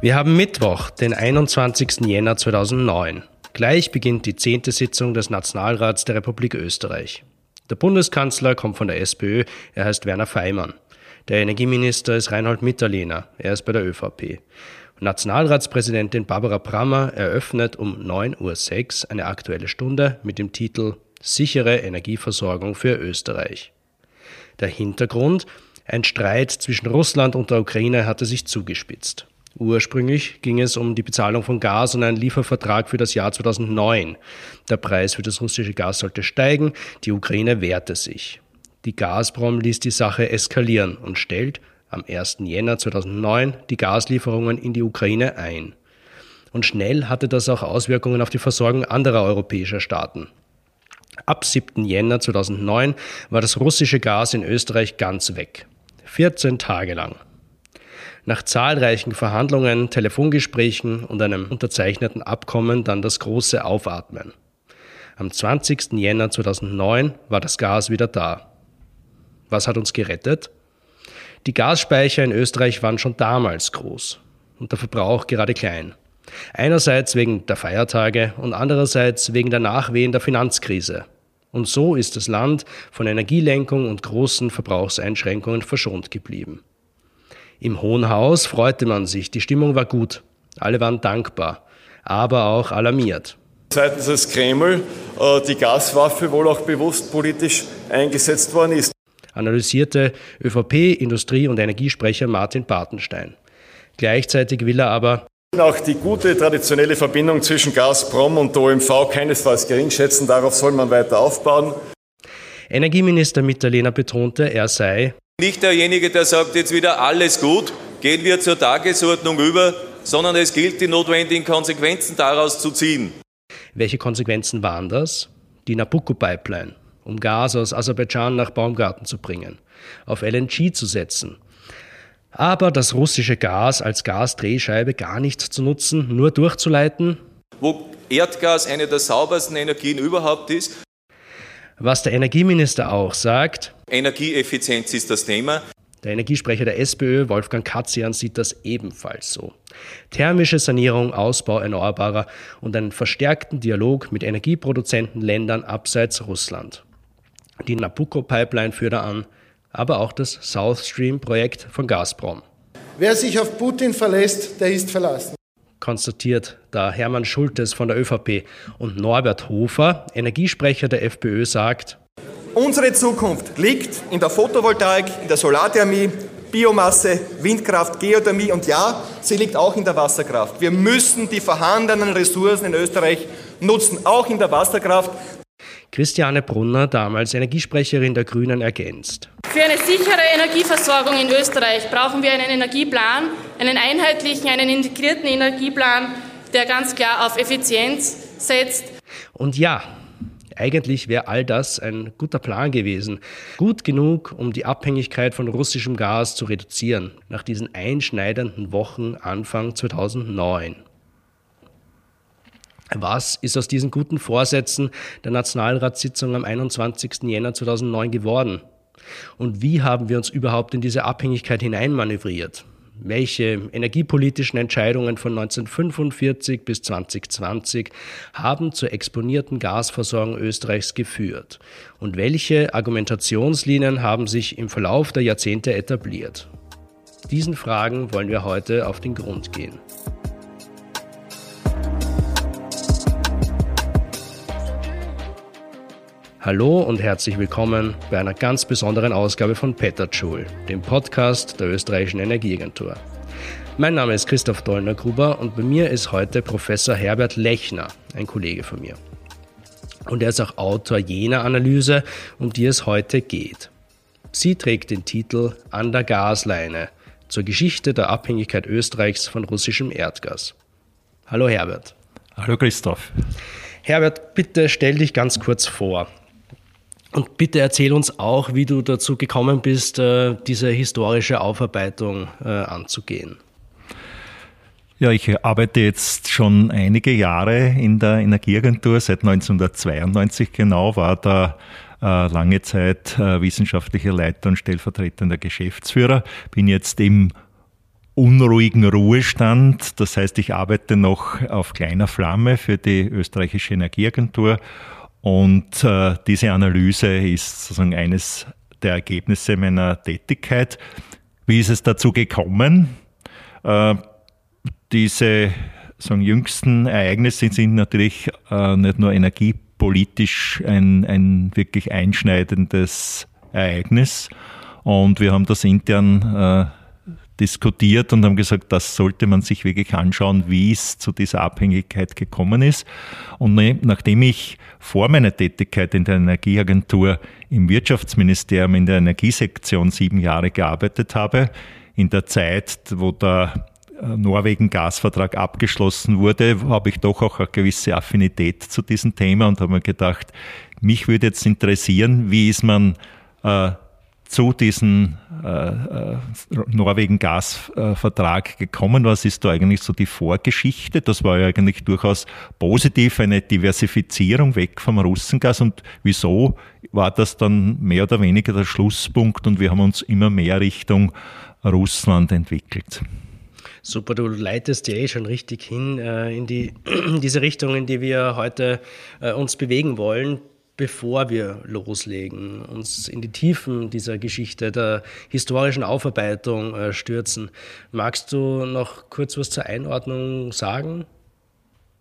Wir haben Mittwoch, den 21. Jänner 2009. Gleich beginnt die zehnte Sitzung des Nationalrats der Republik Österreich. Der Bundeskanzler kommt von der SPÖ, er heißt Werner Feimann. Der Energieminister ist Reinhold Mitterlehner, er ist bei der ÖVP. Nationalratspräsidentin Barbara Brammer eröffnet um 9.06 Uhr eine aktuelle Stunde mit dem Titel Sichere Energieversorgung für Österreich. Der Hintergrund, ein Streit zwischen Russland und der Ukraine hatte sich zugespitzt. Ursprünglich ging es um die Bezahlung von Gas und einen Liefervertrag für das Jahr 2009. Der Preis für das russische Gas sollte steigen, die Ukraine wehrte sich. Die Gazprom ließ die Sache eskalieren und stellt am 1. Jänner 2009 die Gaslieferungen in die Ukraine ein. Und schnell hatte das auch Auswirkungen auf die Versorgung anderer europäischer Staaten. Ab 7. Jänner 2009 war das russische Gas in Österreich ganz weg. 14 Tage lang. Nach zahlreichen Verhandlungen, Telefongesprächen und einem unterzeichneten Abkommen dann das große Aufatmen. Am 20. Jänner 2009 war das Gas wieder da. Was hat uns gerettet? Die Gasspeicher in Österreich waren schon damals groß und der Verbrauch gerade klein. Einerseits wegen der Feiertage und andererseits wegen der Nachwehen der Finanzkrise. Und so ist das Land von Energielenkung und großen Verbrauchseinschränkungen verschont geblieben. Im Hohen Haus freute man sich, die Stimmung war gut, alle waren dankbar, aber auch alarmiert. Seitens des Kreml äh, die Gaswaffe wohl auch bewusst politisch eingesetzt worden ist. Analysierte ÖVP, Industrie- und Energiesprecher Martin Bartenstein. Gleichzeitig will er aber auch die gute traditionelle Verbindung zwischen Gazprom und OMV keinesfalls geringschätzen. Darauf soll man weiter aufbauen. Energieminister Mitterlehner betonte, er sei nicht derjenige, der sagt, jetzt wieder alles gut, gehen wir zur Tagesordnung über, sondern es gilt, die notwendigen Konsequenzen daraus zu ziehen. Welche Konsequenzen waren das? Die Nabucco-Pipeline, um Gas aus Aserbaidschan nach Baumgarten zu bringen, auf LNG zu setzen. Aber das russische Gas als Gasdrehscheibe gar nicht zu nutzen, nur durchzuleiten? Wo Erdgas eine der saubersten Energien überhaupt ist, was der Energieminister auch sagt. Energieeffizienz ist das Thema. Der Energiesprecher der SPÖ, Wolfgang Katzian, sieht das ebenfalls so. Thermische Sanierung, Ausbau erneuerbarer und einen verstärkten Dialog mit Energieproduzentenländern abseits Russland. Die Nabucco-Pipeline führt er an, aber auch das South Stream-Projekt von Gazprom. Wer sich auf Putin verlässt, der ist verlassen konstatiert da Hermann Schultes von der ÖVP. Und Norbert Hofer, Energiesprecher der FPÖ, sagt, Unsere Zukunft liegt in der Photovoltaik, in der Solarthermie, Biomasse, Windkraft, Geothermie und ja, sie liegt auch in der Wasserkraft. Wir müssen die vorhandenen Ressourcen in Österreich nutzen, auch in der Wasserkraft. Christiane Brunner, damals Energiesprecherin der Grünen, ergänzt. Für eine sichere Energieversorgung in Österreich brauchen wir einen Energieplan, einen einheitlichen, einen integrierten Energieplan, der ganz klar auf Effizienz setzt. Und ja, eigentlich wäre all das ein guter Plan gewesen. Gut genug, um die Abhängigkeit von russischem Gas zu reduzieren, nach diesen einschneidenden Wochen Anfang 2009. Was ist aus diesen guten Vorsätzen der Nationalratssitzung am 21. Jänner 2009 geworden? Und wie haben wir uns überhaupt in diese Abhängigkeit hineinmanövriert? Welche energiepolitischen Entscheidungen von 1945 bis 2020 haben zur exponierten Gasversorgung Österreichs geführt? Und welche Argumentationslinien haben sich im Verlauf der Jahrzehnte etabliert? Diesen Fragen wollen wir heute auf den Grund gehen. Hallo und herzlich willkommen bei einer ganz besonderen Ausgabe von Petterjoule, dem Podcast der österreichischen Energieagentur. Mein Name ist Christoph Dollner-Gruber und bei mir ist heute Professor Herbert Lechner, ein Kollege von mir. Und er ist auch Autor jener Analyse, um die es heute geht. Sie trägt den Titel An der Gasleine zur Geschichte der Abhängigkeit Österreichs von russischem Erdgas. Hallo Herbert. Hallo Christoph. Herbert, bitte stell dich ganz kurz vor. Und bitte erzähl uns auch, wie du dazu gekommen bist, äh, diese historische Aufarbeitung äh, anzugehen. Ja, ich arbeite jetzt schon einige Jahre in der Energieagentur, seit 1992 genau, war da äh, lange Zeit wissenschaftlicher Leiter und stellvertretender Geschäftsführer, bin jetzt im unruhigen Ruhestand. Das heißt, ich arbeite noch auf kleiner Flamme für die österreichische Energieagentur und äh, diese Analyse ist sozusagen eines der Ergebnisse meiner Tätigkeit. Wie ist es dazu gekommen? Äh, diese sagen, jüngsten Ereignisse sind natürlich äh, nicht nur energiepolitisch ein, ein wirklich einschneidendes Ereignis. Und wir haben das intern äh, diskutiert und haben gesagt, das sollte man sich wirklich anschauen, wie es zu dieser Abhängigkeit gekommen ist. Und ne, nachdem ich vor meiner Tätigkeit in der Energieagentur im Wirtschaftsministerium in der Energiesektion sieben Jahre gearbeitet habe, in der Zeit, wo der äh, Norwegen-Gasvertrag abgeschlossen wurde, habe ich doch auch eine gewisse Affinität zu diesem Thema und habe mir gedacht, mich würde jetzt interessieren, wie ist man äh, zu diesem äh, äh, Norwegen-Gasvertrag gekommen? Was ist da eigentlich so die Vorgeschichte? Das war ja eigentlich durchaus positiv, eine Diversifizierung weg vom Russengas. Und wieso war das dann mehr oder weniger der Schlusspunkt und wir haben uns immer mehr Richtung Russland entwickelt? Super, du leitest ja eh schon richtig hin äh, in die, diese Richtung, in die wir heute äh, uns bewegen wollen bevor wir loslegen, uns in die Tiefen dieser Geschichte, der historischen Aufarbeitung äh, stürzen. Magst du noch kurz was zur Einordnung sagen?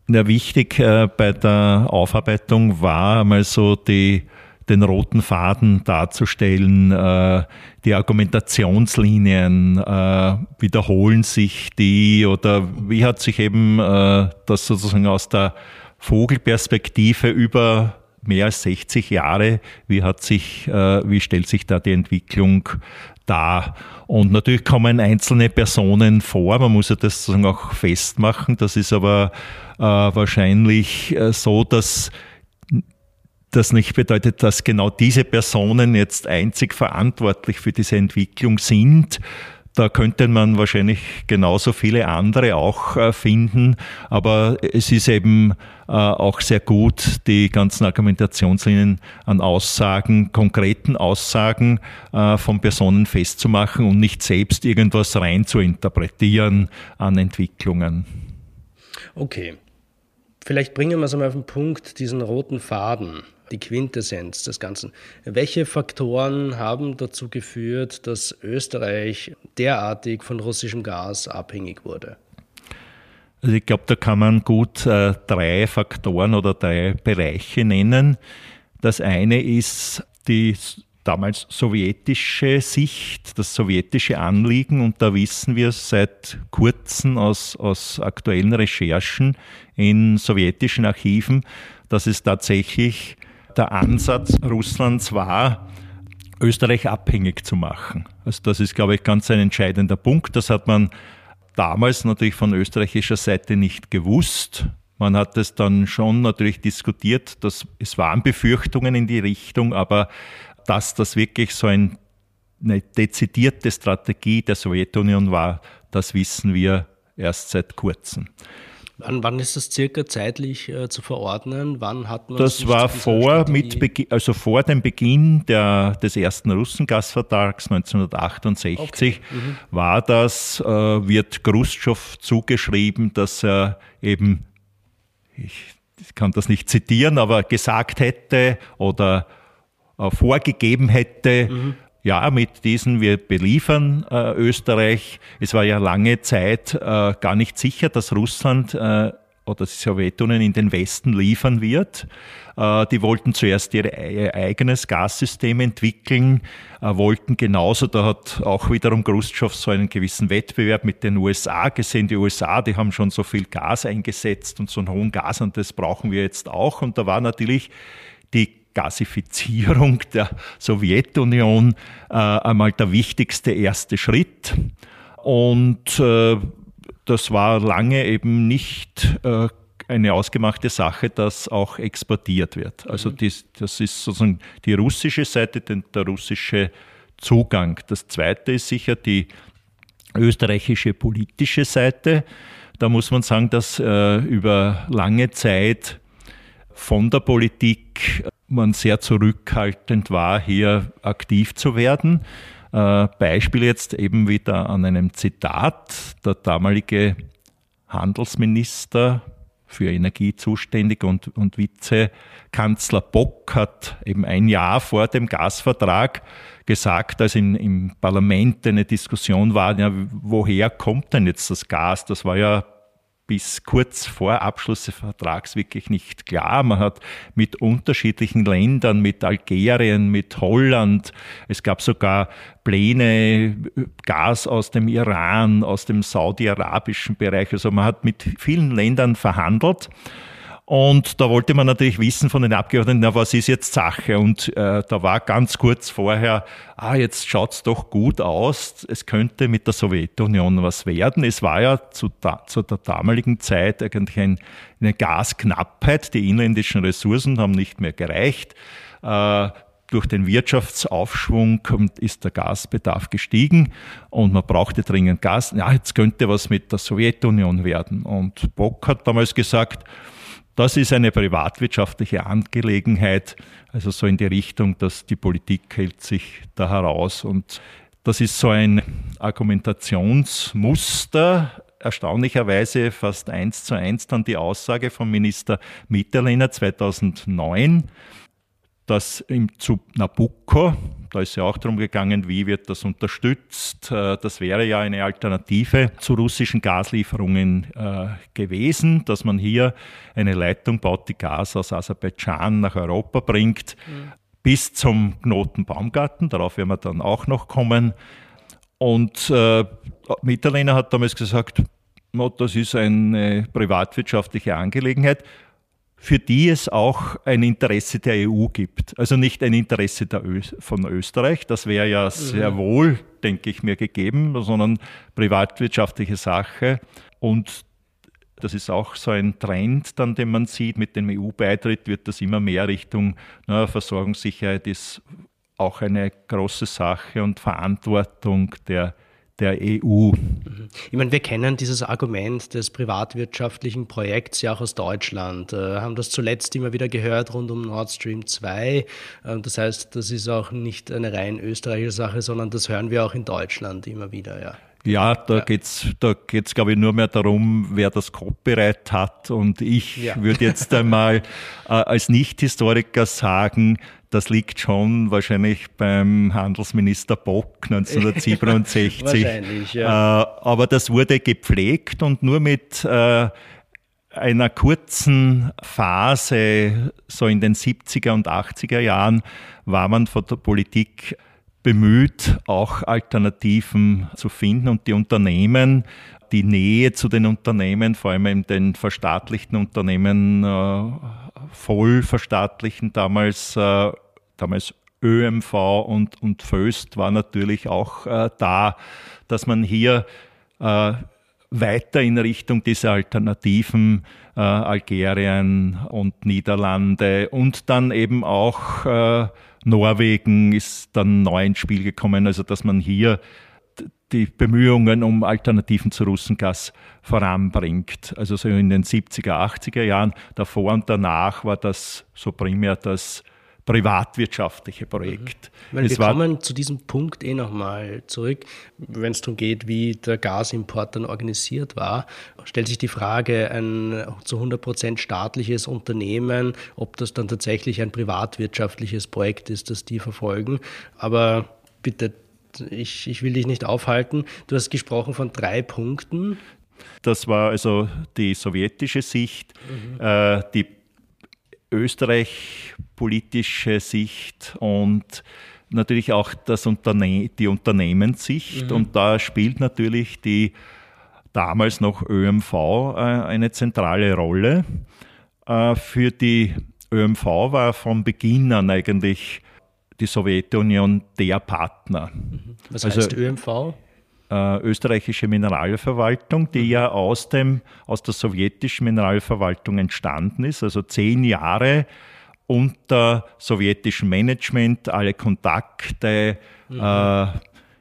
Ja, wichtig äh, bei der Aufarbeitung war einmal so die, den roten Faden darzustellen, äh, die Argumentationslinien, äh, wiederholen sich die oder wie hat sich eben das sozusagen aus der Vogelperspektive über mehr als 60 Jahre. Wie hat sich, äh, wie stellt sich da die Entwicklung dar? Und natürlich kommen einzelne Personen vor. Man muss ja das sozusagen auch festmachen. Das ist aber äh, wahrscheinlich äh, so, dass das nicht bedeutet, dass genau diese Personen jetzt einzig verantwortlich für diese Entwicklung sind, da könnte man wahrscheinlich genauso viele andere auch äh, finden, aber es ist eben äh, auch sehr gut, die ganzen Argumentationslinien an Aussagen, konkreten Aussagen äh, von Personen festzumachen und nicht selbst irgendwas rein zu interpretieren an Entwicklungen. Okay. Vielleicht bringen wir es einmal auf den Punkt, diesen roten Faden die Quintessenz des Ganzen. Welche Faktoren haben dazu geführt, dass Österreich derartig von russischem Gas abhängig wurde? Also ich glaube, da kann man gut äh, drei Faktoren oder drei Bereiche nennen. Das eine ist die damals sowjetische Sicht, das sowjetische Anliegen. Und da wissen wir seit kurzem aus, aus aktuellen Recherchen in sowjetischen Archiven, dass es tatsächlich der Ansatz Russlands war, Österreich abhängig zu machen. Also das ist, glaube ich, ganz ein entscheidender Punkt. Das hat man damals natürlich von österreichischer Seite nicht gewusst. Man hat es dann schon natürlich diskutiert, dass es waren Befürchtungen in die Richtung, aber dass das wirklich so ein, eine dezidierte Strategie der Sowjetunion war, das wissen wir erst seit kurzem. Wann, wann ist das circa zeitlich äh, zu verordnen? Wann hat man das war vor, mit also vor dem Beginn der, des ersten Russengasvertrags 1968 okay. mhm. war das, äh, wird Khrushchev zugeschrieben, dass er eben, ich, ich kann das nicht zitieren, aber gesagt hätte oder äh, vorgegeben hätte, mhm ja, mit diesen, wir beliefern äh, Österreich. Es war ja lange Zeit äh, gar nicht sicher, dass Russland äh, oder die Sowjetunion in den Westen liefern wird. Äh, die wollten zuerst ihr eigenes Gassystem entwickeln, äh, wollten genauso, da hat auch wiederum Khrushchev so einen gewissen Wettbewerb mit den USA gesehen. Die USA, die haben schon so viel Gas eingesetzt und so einen hohen Gas und das brauchen wir jetzt auch. Und da war natürlich Gasifizierung der Sowjetunion äh, einmal der wichtigste erste Schritt. Und äh, das war lange eben nicht äh, eine ausgemachte Sache, dass auch exportiert wird. Also mhm. dies, das ist sozusagen die russische Seite, der russische Zugang. Das zweite ist sicher die österreichische politische Seite. Da muss man sagen, dass äh, über lange Zeit von der Politik man sehr zurückhaltend war, hier aktiv zu werden. äh, Beispiel jetzt eben wieder an einem Zitat. Der damalige Handelsminister für Energie zuständig und, und Vizekanzler Bock hat eben ein Jahr vor dem Gasvertrag gesagt, als in, im Parlament eine Diskussion war, ja, woher kommt denn jetzt das Gas? Das war ja bis kurz vor Abschluss des Vertrags wirklich nicht klar. Man hat mit unterschiedlichen Ländern, mit Algerien, mit Holland, es gab sogar Pläne, Gas aus dem Iran, aus dem saudi-arabischen Bereich. Also man hat mit vielen Ländern verhandelt. Und da wollte man natürlich wissen von den Abgeordneten, na, was ist jetzt Sache? Und äh, da war ganz kurz vorher, ah, jetzt schaut's doch gut aus, es könnte mit der Sowjetunion was werden. Es war ja zu, zu der damaligen Zeit eigentlich ein, eine Gasknappheit. Die inländischen Ressourcen haben nicht mehr gereicht. Äh, durch den Wirtschaftsaufschwung ist der Gasbedarf gestiegen und man brauchte dringend Gas. Ja, jetzt könnte was mit der Sowjetunion werden. Und Bock hat damals gesagt, das ist eine privatwirtschaftliche Angelegenheit, also so in die Richtung, dass die Politik hält sich da heraus. Und das ist so ein Argumentationsmuster, erstaunlicherweise fast eins zu eins dann die Aussage von Minister Mitterlehner 2009, dass im, zu Nabucco, da ist ja auch darum gegangen, wie wird das unterstützt. Äh, das wäre ja eine Alternative zu russischen Gaslieferungen äh, gewesen, dass man hier eine Leitung baut, die Gas aus Aserbaidschan nach Europa bringt, mhm. bis zum Knoten Baumgarten. Darauf werden wir dann auch noch kommen. Und äh, Mitterlehner hat damals gesagt, das ist eine privatwirtschaftliche Angelegenheit für die es auch ein Interesse der EU gibt. Also nicht ein Interesse Ö von Österreich, das wäre ja sehr mhm. wohl, denke ich mir, gegeben, sondern privatwirtschaftliche Sache. Und das ist auch so ein Trend, dann, den man sieht, mit dem EU-Beitritt wird das immer mehr Richtung na, Versorgungssicherheit ist auch eine große Sache und Verantwortung der der EU. Ich meine, wir kennen dieses Argument des privatwirtschaftlichen Projekts ja auch aus Deutschland, äh, haben das zuletzt immer wieder gehört rund um Nord Stream 2. Äh, das heißt, das ist auch nicht eine rein österreichische Sache, sondern das hören wir auch in Deutschland immer wieder, ja. Ja, da ja. geht's, da geht's, glaube ich, nur mehr darum, wer das Copyright hat. Und ich ja. würde jetzt einmal äh, als Nicht-Historiker sagen, das liegt schon wahrscheinlich beim Handelsminister Bock 1967. wahrscheinlich, ja. Äh, aber das wurde gepflegt und nur mit äh, einer kurzen Phase, so in den 70er und 80er Jahren, war man von der Politik bemüht, auch Alternativen zu finden und die Unternehmen, die Nähe zu den Unternehmen, vor allem in den verstaatlichten Unternehmen, äh, voll verstaatlichen damals, äh, damals ÖMV und, und Föst war natürlich auch äh, da, dass man hier weiter in Richtung dieser Alternativen äh, Algerien und Niederlande und dann eben auch Norwegen ist dann neu ins Spiel gekommen, also dass man hier die Bemühungen um Alternativen zu Russengas voranbringt. Also so in den 70er, 80er Jahren, davor und danach war das so primär das privatwirtschaftliche Projekt. Mhm. wir kommen zu diesem Punkt eh nochmal zurück, wenn es darum geht, wie der Gasimport dann organisiert war, stellt sich die Frage, ein zu 100 Prozent staatliches Unternehmen, ob das dann tatsächlich ein privatwirtschaftliches Projekt ist, das die verfolgen. Aber bitte, ich, ich will dich nicht aufhalten. Du hast gesprochen von drei Punkten. Das war also die sowjetische Sicht, mhm. äh, die österreich-politische Sicht und natürlich auch das Unterne die Unternehmenssicht. Mhm. Und da spielt natürlich die damals noch ÖMV äh, eine zentrale Rolle. Äh, für die ÖMV war von Beginn an eigentlich die Sowjetunion der Partner. Mhm. Was also, heißt ÖMV? Äh, österreichische Mineralverwaltung, die ja aus, dem, aus der sowjetischen Mineralverwaltung entstanden ist, also zehn Jahre unter sowjetischem Management, alle Kontakte, mhm. äh,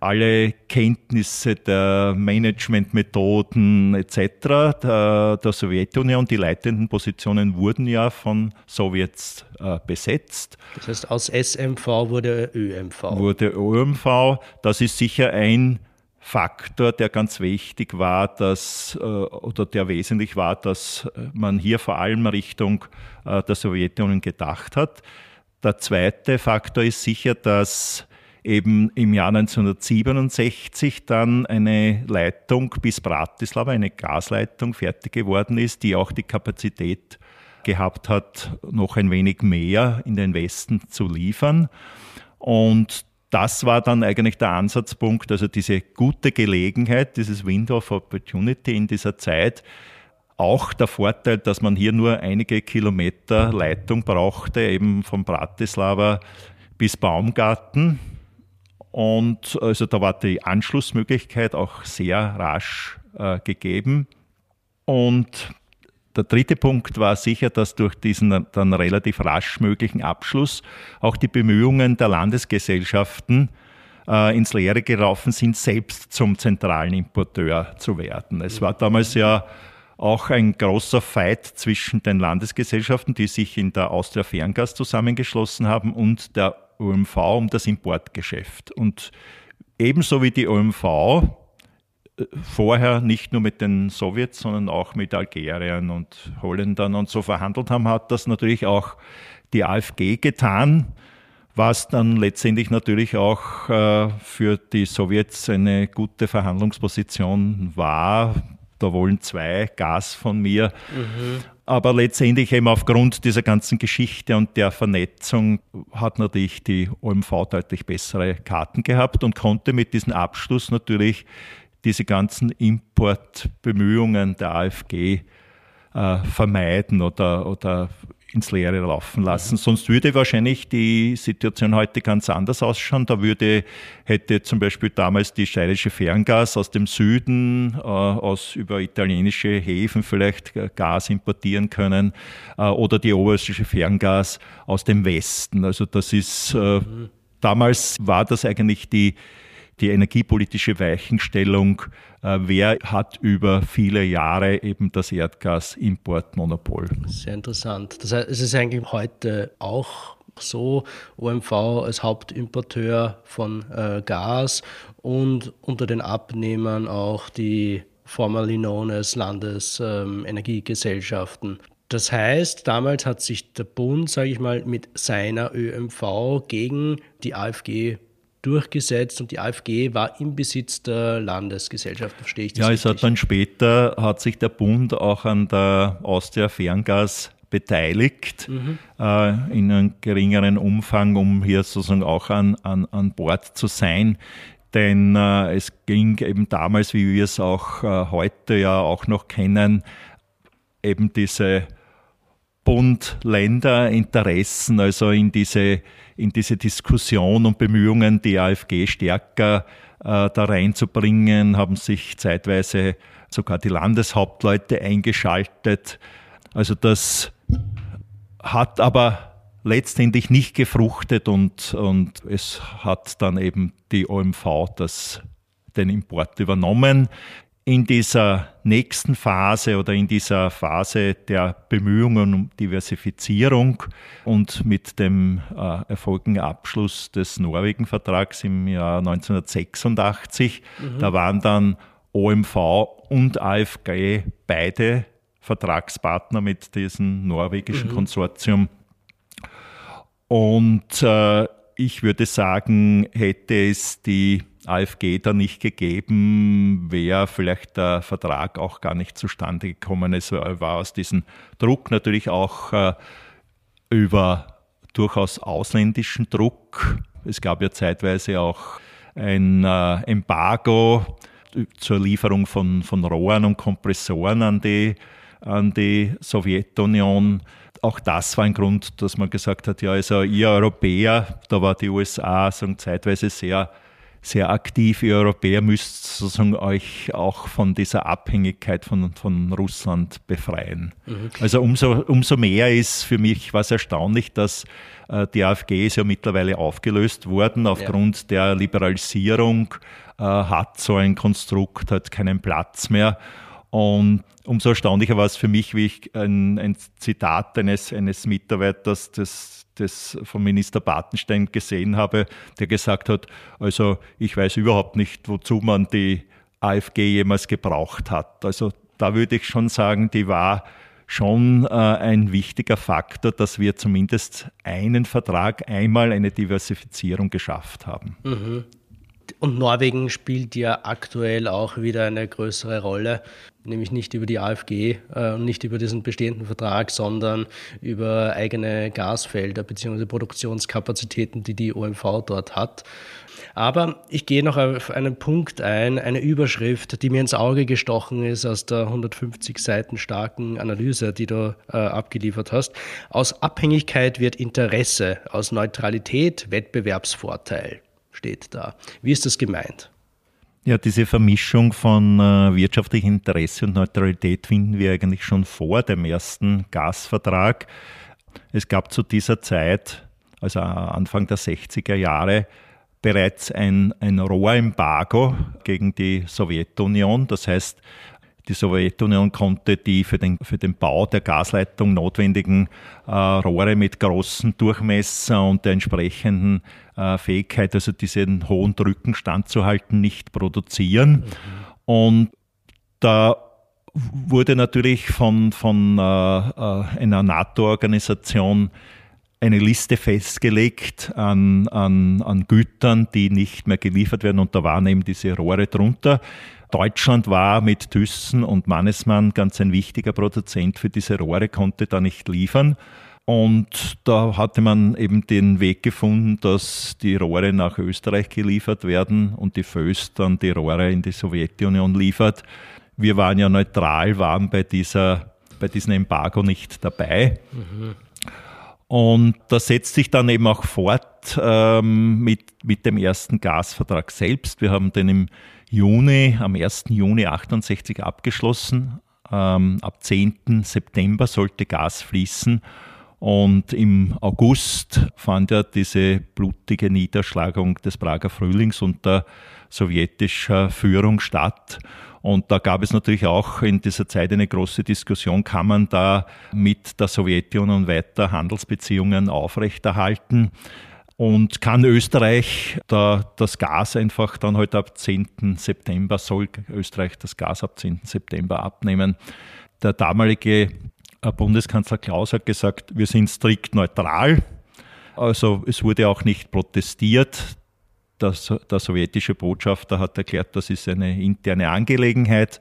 alle Kenntnisse der Managementmethoden etc. Der, der, Sowjetunion. Die leitenden Positionen wurden ja von Sowjets äh, besetzt. Das heißt, aus SMV wurde ÖMV. Wurde ÖMV. Das ist sicher ein Faktor, der ganz wichtig war, dass, äh, oder der wesentlich war, dass man hier vor allem Richtung äh, der Sowjetunion gedacht hat. Der zweite Faktor ist sicher, dass eben im Jahr 1967 dann eine Leitung bis Bratislava, eine Gasleitung fertig geworden ist, die auch die Kapazität gehabt hat, noch ein wenig mehr in den Westen zu liefern. Und das war dann eigentlich der Ansatzpunkt, also diese gute Gelegenheit, dieses Window of Opportunity in dieser Zeit, auch der Vorteil, dass man hier nur einige Kilometer Leitung brauchte, eben von Bratislava bis Baumgarten. Und also da war die Anschlussmöglichkeit auch sehr rasch äh, gegeben. Und der dritte Punkt war sicher, dass durch diesen dann relativ rasch möglichen Abschluss auch die Bemühungen der Landesgesellschaften äh, ins Leere gelaufen sind, selbst zum zentralen Importeur zu werden. Es war damals ja auch ein großer Fight zwischen den Landesgesellschaften, die sich in der Austria Ferngas zusammengeschlossen haben, und der OMV um das Importgeschäft. Und ebenso wie die OMV vorher nicht nur mit den Sowjets, sondern auch mit Algerien und Holländern und so verhandelt haben, hat das natürlich auch die AfG getan, was dann letztendlich natürlich auch äh, für die Sowjets eine gute Verhandlungsposition war. Da wollen zwei Gas von mir. Mhm. Aber letztendlich eben aufgrund dieser ganzen Geschichte und der Vernetzung hat natürlich die OMV deutlich bessere Karten gehabt und konnte mit diesem Abschluss natürlich diese ganzen Importbemühungen der AfG äh, vermeiden oder, oder ins Leere laufen lassen. Mhm. Sonst würde wahrscheinlich die Situation heute ganz anders ausschauen. Da würde, hätte zum Beispiel damals die steirische Ferngas aus dem Süden, äh, aus über italienische Häfen vielleicht Gas importieren können äh, oder die oberösterreichische Ferngas aus dem Westen. Also das ist, äh, mhm. damals war das eigentlich die, die energiepolitische Weichenstellung, äh, wer hat über viele Jahre eben das Erdgasimportmonopol. Sehr interessant. Das heißt, es ist eigentlich heute auch so, OMV als Hauptimporteur von äh, Gas und unter den Abnehmern auch die formerly known as Landesenergiegesellschaften. Ähm, das heißt, damals hat sich der Bund, sage ich mal, mit seiner ÖMV gegen die AfG durchgesetzt und die AfG war im Besitz der Landesgesellschaft, verstehe ich das Ja, es hat dann später, hat sich der Bund auch an der Austria Ferngas beteiligt, mhm. äh, in einem geringeren Umfang, um hier sozusagen auch an, an, an Bord zu sein. Denn äh, es ging eben damals, wie wir es auch äh, heute ja auch noch kennen, eben diese Bund-Länder-Interessen, also in diese in diese Diskussion und Bemühungen, die AfG stärker äh, da reinzubringen, haben sich zeitweise sogar die Landeshauptleute eingeschaltet. Also das hat aber letztendlich nicht gefruchtet und, und es hat dann eben die OMV das, den Import übernommen in dieser nächsten Phase oder in dieser Phase der Bemühungen um Diversifizierung und mit dem äh, erfolgten Abschluss des Norwegen-Vertrags im Jahr 1986, mhm. da waren dann OMV und AFG beide Vertragspartner mit diesem norwegischen mhm. Konsortium. Und äh, ich würde sagen, hätte es die AfG da nicht gegeben, wäre vielleicht der Vertrag auch gar nicht zustande gekommen. Es war aus diesem Druck natürlich auch äh, über durchaus ausländischen Druck. Es gab ja zeitweise auch ein äh, Embargo zur Lieferung von, von Rohren und Kompressoren an die, an die Sowjetunion. Auch das war ein Grund, dass man gesagt hat, ja, also ihr Europäer, da war die USA sagen, zeitweise sehr sehr aktiv. Ihr Europäer müsst sozusagen euch auch von dieser Abhängigkeit von, von Russland befreien. Mhm. Also umso, umso mehr ist für mich was erstaunlich, dass äh, die AfG ist ja mittlerweile aufgelöst worden aufgrund ja. der Liberalisierung, äh, hat so ein Konstrukt, hat keinen Platz mehr. Und umso erstaunlicher war es für mich, wie ich ein, ein Zitat eines, eines Mitarbeiters des das vom Minister Bartenstein gesehen habe, der gesagt hat, also ich weiß überhaupt nicht, wozu man die AfG jemals gebraucht hat. Also da würde ich schon sagen, die war schon äh, ein wichtiger Faktor, dass wir zumindest einen Vertrag einmal eine Diversifizierung geschafft haben. Mhm. Und Norwegen spielt ja aktuell auch wieder eine größere Rolle, nämlich nicht über die AfG äh, und nicht über diesen bestehenden Vertrag, sondern über eigene Gasfelder bzw. Produktionskapazitäten, die die OMV dort hat. Aber ich gehe noch auf einen Punkt ein, eine Überschrift, die mir ins Auge gestochen ist aus der 150 Seiten starken Analyse, die du äh, abgeliefert hast. Aus Abhängigkeit wird Interesse, aus Neutralität Wettbewerbsvorteil steht da. Wie ist das gemeint? Ja, diese Vermischung von äh, wirtschaftlichem Interesse und Neutralität finden wir eigentlich schon vor dem ersten Gasvertrag. Es gab zu dieser Zeit, also Anfang der 60er Jahre, bereits ein, ein Rohembargo gegen die Sowjetunion. Das heißt, die Sowjetunion konnte die für den, für den Bau der Gasleitung notwendigen äh, Rohre mit großem Durchmesser und der entsprechenden äh, Fähigkeit, also diesen hohen Drücken standzuhalten, nicht produzieren. Mhm. Und da wurde natürlich von, von äh, äh einer NATO-Organisation eine Liste festgelegt an, an, an Gütern, die nicht mehr geliefert werden und da waren eben diese Rohre drunter. Deutschland war mit Thyssen und Mannesmann ganz ein wichtiger Produzent für diese Rohre, konnte da nicht liefern. Und da hatte man eben den Weg gefunden, dass die Rohre nach Österreich geliefert werden und die Föst dann die Rohre in die Sowjetunion liefert. Wir waren ja neutral, waren bei, dieser, bei diesem Embargo nicht dabei. Mhm. Und das setzt sich dann eben auch fort ähm, mit, mit dem ersten Gasvertrag selbst. Wir haben den im Juni, am 1. Juni 68 abgeschlossen. Ähm, ab 10. September sollte Gas fließen. Und im August fand ja diese blutige Niederschlagung des Prager Frühlings unter sowjetischer Führung statt. Und da gab es natürlich auch in dieser Zeit eine große Diskussion, kann man da mit der Sowjetunion weiter Handelsbeziehungen aufrechterhalten? Und kann Österreich da das Gas einfach dann heute ab 10. September, soll Österreich das Gas ab 10. September abnehmen? Der damalige äh, Bundeskanzler Klaus hat gesagt, wir sind strikt neutral. Also es wurde auch nicht protestiert. Das, der sowjetische Botschafter hat erklärt, das ist eine interne Angelegenheit.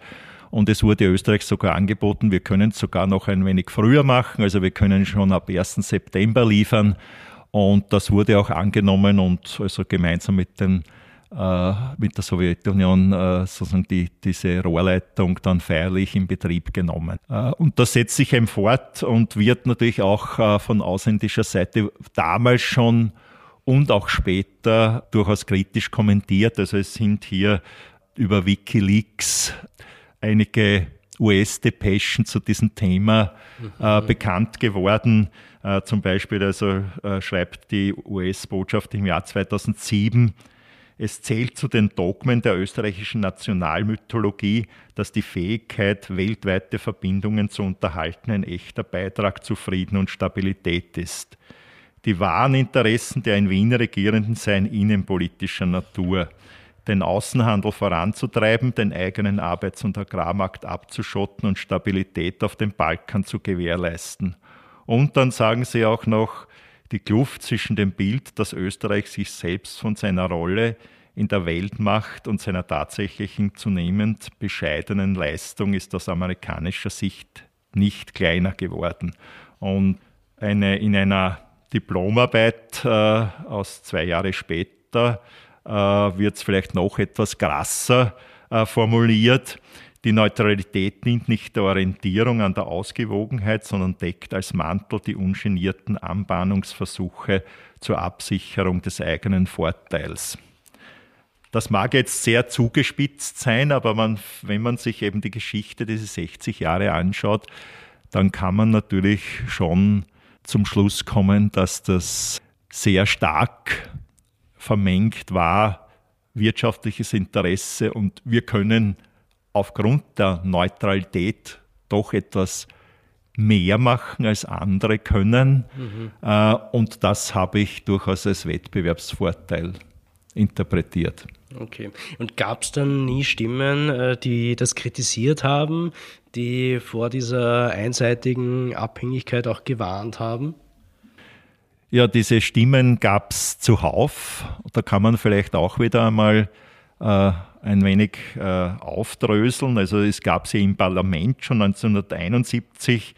Und es wurde Österreich sogar angeboten, wir können es sogar noch ein wenig früher machen. Also wir können schon ab 1. September liefern. Und das wurde auch angenommen und also gemeinsam mit, den, äh, mit der Sowjetunion äh, sozusagen die, diese Rohrleitung dann feierlich in Betrieb genommen. Äh, und das setzt sich eben fort und wird natürlich auch äh, von ausländischer Seite damals schon und auch später durchaus kritisch kommentiert. Also es sind hier über Wikileaks einige US-Depeschen zu diesem Thema äh, mhm. bekannt geworden. Äh, zum Beispiel also, äh, schreibt die US-Botschaft im Jahr 2007, es zählt zu den Dogmen der österreichischen Nationalmythologie, dass die Fähigkeit, weltweite Verbindungen zu unterhalten, ein echter Beitrag zu Frieden und Stabilität ist. Die wahren Interessen der in Wien Regierenden seien innenpolitischer Natur den Außenhandel voranzutreiben, den eigenen Arbeits- und Agrarmarkt abzuschotten und Stabilität auf dem Balkan zu gewährleisten. Und dann sagen sie auch noch, die Kluft zwischen dem Bild, dass Österreich sich selbst von seiner Rolle in der Welt macht und seiner tatsächlichen zunehmend bescheidenen Leistung ist aus amerikanischer Sicht nicht kleiner geworden. Und eine, in einer Diplomarbeit äh, aus zwei Jahre später äh, wird es vielleicht noch etwas krasser äh, formuliert. Die Neutralität dient nicht der Orientierung an der Ausgewogenheit, sondern deckt als Mantel die ungenierten Anbahnungsversuche zur Absicherung des eigenen Vorteils. Das mag jetzt sehr zugespitzt sein, aber man, wenn man sich eben die Geschichte dieser 60 Jahre anschaut, dann kann man natürlich schon zum Schluss kommen, dass das sehr stark vermengt war, wirtschaftliches Interesse und wir können aufgrund der Neutralität doch etwas mehr machen als andere können. Mhm. Und das habe ich durchaus als Wettbewerbsvorteil interpretiert. Okay. Und gab es dann nie Stimmen, äh, die das kritisiert haben, die vor dieser einseitigen Abhängigkeit auch gewarnt haben? Ja, diese Stimmen gab es zuhauf. Da kann man vielleicht auch wieder einmal äh, ein wenig äh, aufdröseln. Also es gab sie im Parlament schon 1971.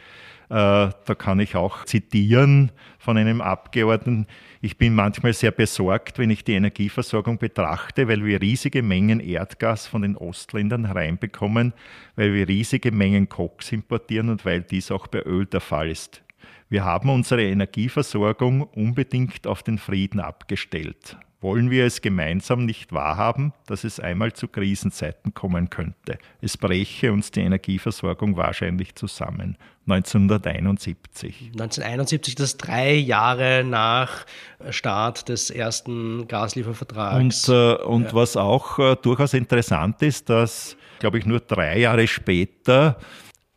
Äh, da kann ich auch zitieren von einem Abgeordneten. Ich bin manchmal sehr besorgt, wenn ich die Energieversorgung betrachte, weil wir riesige Mengen Erdgas von den Ostländern hereinbekommen, weil wir riesige Mengen Koks importieren und weil dies auch bei Öl der Fall ist. Wir haben unsere Energieversorgung unbedingt auf den Frieden abgestellt. Wollen wir es gemeinsam nicht wahrhaben, dass es einmal zu Krisenzeiten kommen könnte? Es breche uns die Energieversorgung wahrscheinlich zusammen. 1971. 1971, das ist drei Jahre nach Start des ersten Gasliefervertrags. Und, äh, und ja. was auch äh, durchaus interessant ist, dass, glaube ich, nur drei Jahre später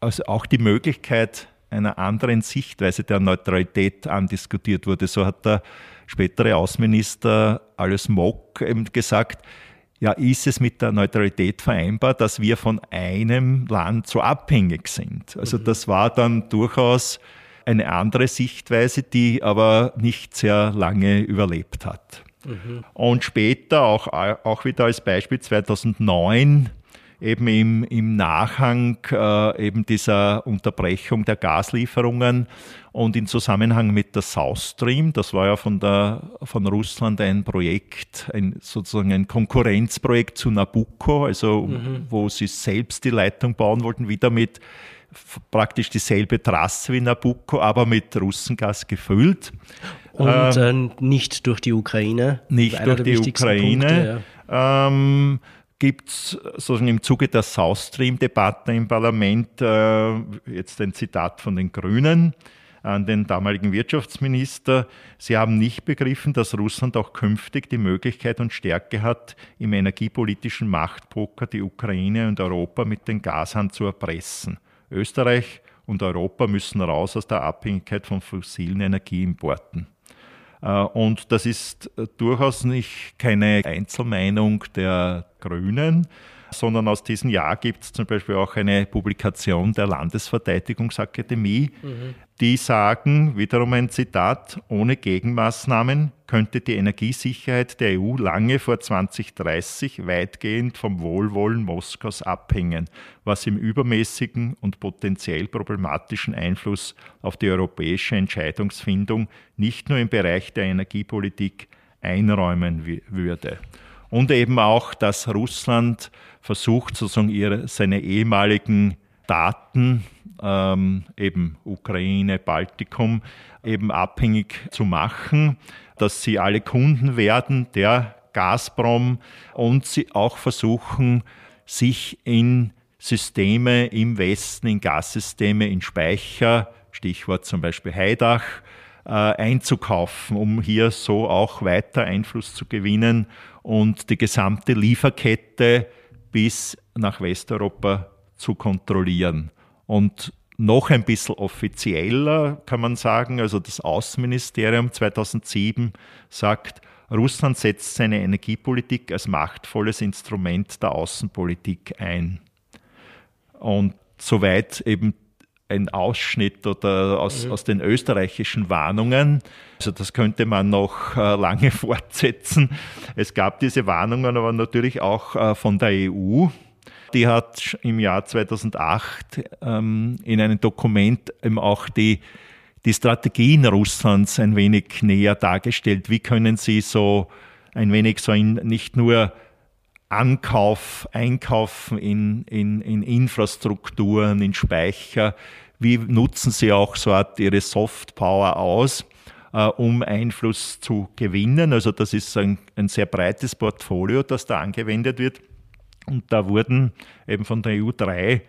also auch die Möglichkeit einer anderen Sichtweise der Neutralität andiskutiert wurde. So hat der spätere Außenminister Alles Mock eben gesagt, ja, ist es mit der Neutralität vereinbar, dass wir von einem Land so abhängig sind? Also mhm. das war dann durchaus eine andere Sichtweise, die aber nicht sehr lange überlebt hat. Mhm. Und später, auch, auch wieder als Beispiel 2009, eben im, im Nachhang äh, eben dieser Unterbrechung der Gaslieferungen und in Zusammenhang mit der South Stream, das war ja von, der, von Russland ein Projekt, ein, sozusagen ein Konkurrenzprojekt zu Nabucco, also mhm. wo sie selbst die Leitung bauen wollten, wieder mit praktisch dieselbe Trasse wie Nabucco, aber mit Russengas gefüllt. Und ähm, äh, nicht durch die Ukraine. Nicht durch die Ukraine. Punkte, ja. ähm, gibt es sozusagen im Zuge der South Stream-Debatte im Parlament äh, jetzt ein Zitat von den Grünen an den damaligen Wirtschaftsminister. Sie haben nicht begriffen, dass Russland auch künftig die Möglichkeit und Stärke hat, im energiepolitischen Machtpoker die Ukraine und Europa mit den Gashahn zu erpressen. Österreich und Europa müssen raus aus der Abhängigkeit von fossilen Energieimporten. Äh, und das ist äh, durchaus nicht keine Einzelmeinung der Grünen, sondern aus diesem Jahr gibt es zum Beispiel auch eine Publikation der Landesverteidigungsakademie, mhm. die sagen, wiederum ein Zitat, ohne Gegenmaßnahmen könnte die Energiesicherheit der EU lange vor 2030 weitgehend vom Wohlwollen Moskaus abhängen, was im übermäßigen und potenziell problematischen Einfluss auf die europäische Entscheidungsfindung nicht nur im Bereich der Energiepolitik einräumen würde und eben auch, dass Russland versucht, sozusagen ihre, seine ehemaligen Daten, ähm, eben Ukraine, Baltikum, eben abhängig zu machen, dass sie alle Kunden werden der Gazprom. Und sie auch versuchen, sich in Systeme im Westen, in Gassysteme, in Speicher, Stichwort zum Beispiel Heidach, äh, einzukaufen, um hier so auch weiter Einfluss zu gewinnen und die gesamte Lieferkette bis nach Westeuropa zu kontrollieren. Und noch ein bisschen offizieller kann man sagen, also das Außenministerium 2007 sagt, Russland setzt seine Energiepolitik als machtvolles Instrument der Außenpolitik ein. Und soweit eben ein Ausschnitt oder aus, mhm. aus den österreichischen Warnungen. Also das könnte man noch äh, lange fortsetzen. Es gab diese Warnungen aber natürlich auch äh, von der EU. Die hat im Jahr 2008 ähm, in einem Dokument eben auch die, die Strategien Russlands ein wenig näher dargestellt. Wie können sie so ein wenig so in, nicht nur Ankauf, Einkaufen in, in, in Infrastrukturen, in Speicher, wie nutzen sie auch so ihre Soft Power aus. äh, um Einfluss zu gewinnen. Also das ist ein, ein sehr breites Portfolio, das da angewendet wird. Und da wurden eben von der EU drei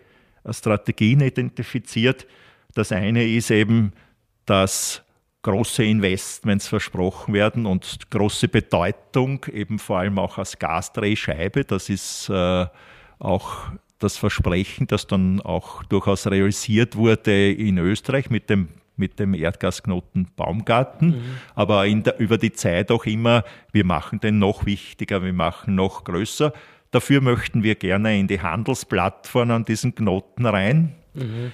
Strategien identifiziert. Das eine ist eben, dass große Investments versprochen werden und große Bedeutung, eben vor allem auch als Gasdrehscheibe. Das ist äh, auch das Versprechen, das dann auch durchaus realisiert wurde in Österreich mit dem mit dem Erdgasknoten Baumgarten, mhm. aber der, über die Zeit auch immer, wir machen den noch wichtiger, wir machen noch größer. Dafür möchten wir gerne in die Handelsplattform an diesen Knoten rein. Mhm.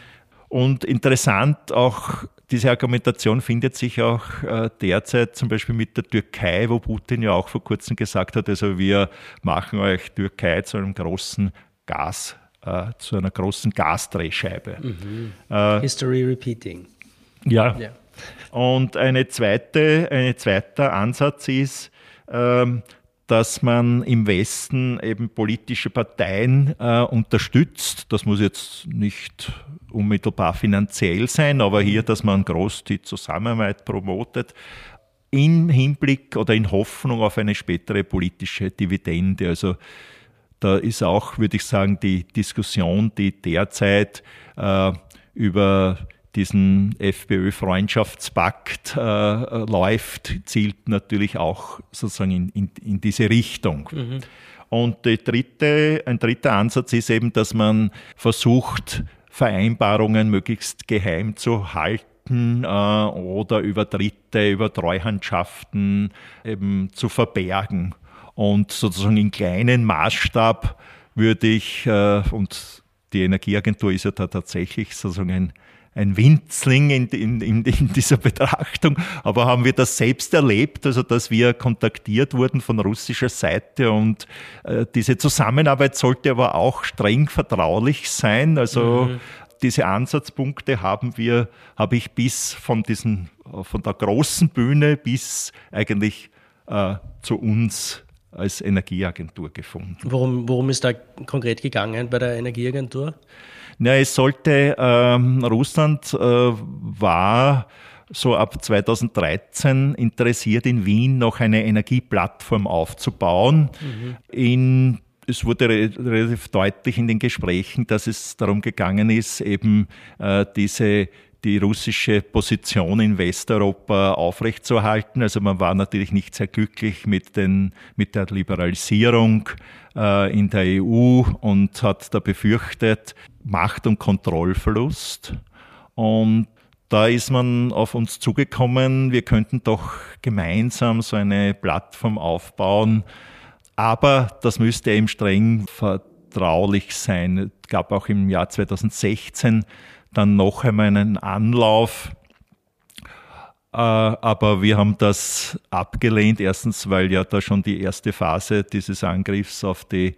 Und interessant auch, diese Argumentation findet sich auch äh, derzeit zum Beispiel mit der Türkei, wo Putin ja auch vor kurzem gesagt hat, also wir machen euch Türkei zu einem großen Gas, äh, zu einer großen Gasdrehscheibe. Mhm. Äh, History repeating. Ja. ja. Und eine zweite, ein zweiter Ansatz ist, ähm, dass man im Westen eben politische Parteien äh, unterstützt. Das muss jetzt nicht unmittelbar finanziell sein, aber hier, dass man groß die Zusammenarbeit promotet, im Hinblick oder in Hoffnung auf eine spätere politische Dividende. Also da ist auch, würde ich sagen, die Diskussion, die derzeit äh, über diesen FPÖ-Freundschaftspakt äh, läuft, zielt natürlich auch sozusagen in, in, in diese Richtung. Mhm. Und dritte, ein dritter Ansatz ist eben, dass man versucht, Vereinbarungen möglichst geheim zu halten äh, oder über Dritte, über Treuhandschaften eben zu verbergen. Und sozusagen in kleinen Maßstab würde ich, äh, und die Energieagentur ist ja da tatsächlich sozusagen ein ein Winzling in, in, in, in, dieser Betrachtung, aber haben wir das selbst erlebt, also dass wir kontaktiert wurden von russischer Seite und äh, diese Zusammenarbeit sollte aber auch streng vertraulich sein. Also mhm. diese Ansatzpunkte haben wir, habe ich bis von diesen, von der großen Bühne bis eigentlich äh, zu uns als Energieagentur gefunden. Worum, worum ist da konkret gegangen bei der Energieagentur? Ja, es sollte, ähm, Russland äh, war so ab 2013 interessiert, in Wien noch eine Energieplattform aufzubauen. Mhm. In es wurde relativ deutlich in den Gesprächen, dass es darum gegangen ist, eben äh, diese die russische Position in Westeuropa aufrechtzuerhalten. Also man war natürlich nicht sehr glücklich mit, den, mit der Liberalisierung äh, in der EU und hat da befürchtet Macht- und Kontrollverlust. Und da ist man auf uns zugekommen, wir könnten doch gemeinsam so eine Plattform aufbauen, aber das müsste eben streng vertraulich sein. Es gab auch im Jahr 2016 dann noch einmal einen Anlauf. Äh, aber wir haben das abgelehnt. Erstens, weil ja da schon die erste Phase dieses Angriffs auf die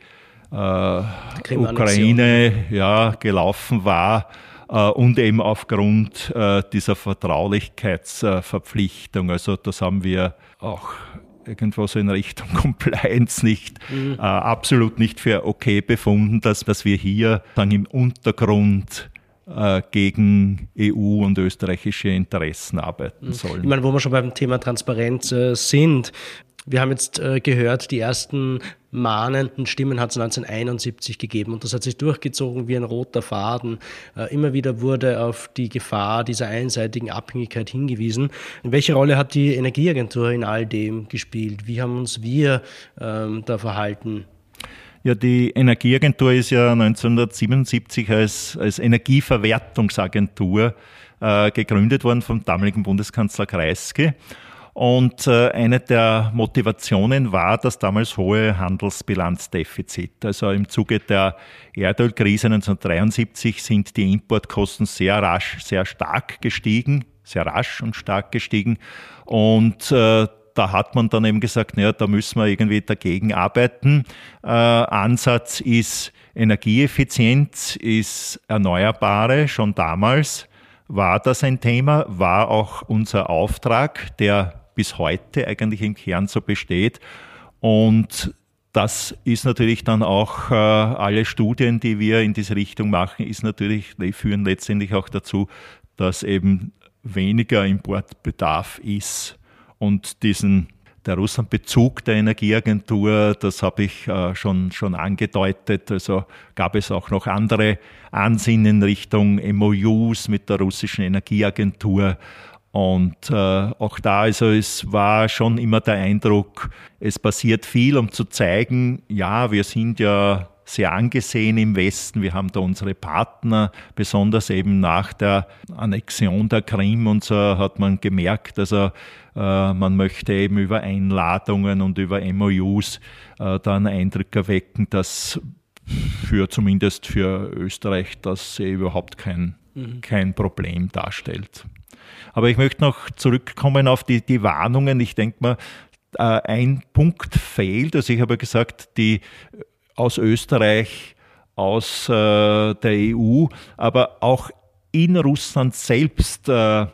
äh, Ukraine ja, gelaufen war äh, und eben aufgrund äh, dieser Vertraulichkeitsverpflichtung. Also das haben wir auch irgendwo so in Richtung Compliance nicht, mhm. äh, absolut nicht für okay befunden, dass, dass wir hier dann im Untergrund äh, gegen EU und österreichische Interessen arbeiten mhm. sollen. Ich meine, wo wir schon beim Thema Transparenz äh, sind, wir haben jetzt äh, gehört, die ersten mahnenden Stimmen hat es 1971 gegeben und das hat sich durchgezogen wie ein roter Faden. immer wieder wurde auf die Gefahr dieser einseitigen Abhängigkeit hingewiesen. Welche Rolle hat die Energieagentur in all dem gespielt? Wie haben uns wir ähm, da verhalten? Ja, die Energieagentur ist ja 1977 als, als Energieverwertungsagentur äh, gegründet worden vom damaligen Bundeskanzler Kreisky. Und äh, eine der Motivationen war das damals hohe Handelsbilanzdefizit. Also im Zuge der Erdölkrise 1973 sind die Importkosten sehr rasch, sehr stark gestiegen, sehr rasch und stark gestiegen. Und äh, da hat man dann eben gesagt, naja, da müssen wir irgendwie dagegen arbeiten. Äh, Ansatz ist Energieeffizienz, ist Erneuerbare, schon damals war das ein Thema, war auch unser Auftrag, der bis heute eigentlich im Kern so besteht. Und das ist natürlich dann auch äh, alle Studien, die wir in diese Richtung machen, ist natürlich, die führen letztendlich auch dazu, dass eben weniger Importbedarf ist. Und diesen der Russlandbezug der Energieagentur, das habe ich äh, schon, schon angedeutet. Also gab es auch noch andere Ansinnen Richtung MOUs mit der russischen Energieagentur. Und äh, auch da, also es war schon immer der Eindruck, es passiert viel, um zu zeigen, ja, wir sind ja sehr angesehen im Westen. Wir haben da unsere Partner, besonders eben nach der Annexion der Krim und so hat man gemerkt, also äh, man möchte eben über Einladungen und über MOUs äh, da einen Eindruck erwecken, dass für zumindest für Österreich das überhaupt kein, mhm. kein Problem darstellt. Aber ich möchte noch zurückkommen auf die, die Warnungen. Ich denke mal, äh, ein Punkt fehlt. Also ich habe gesagt, die aus Österreich, aus äh, der EU, aber auch in Russland selbst äh,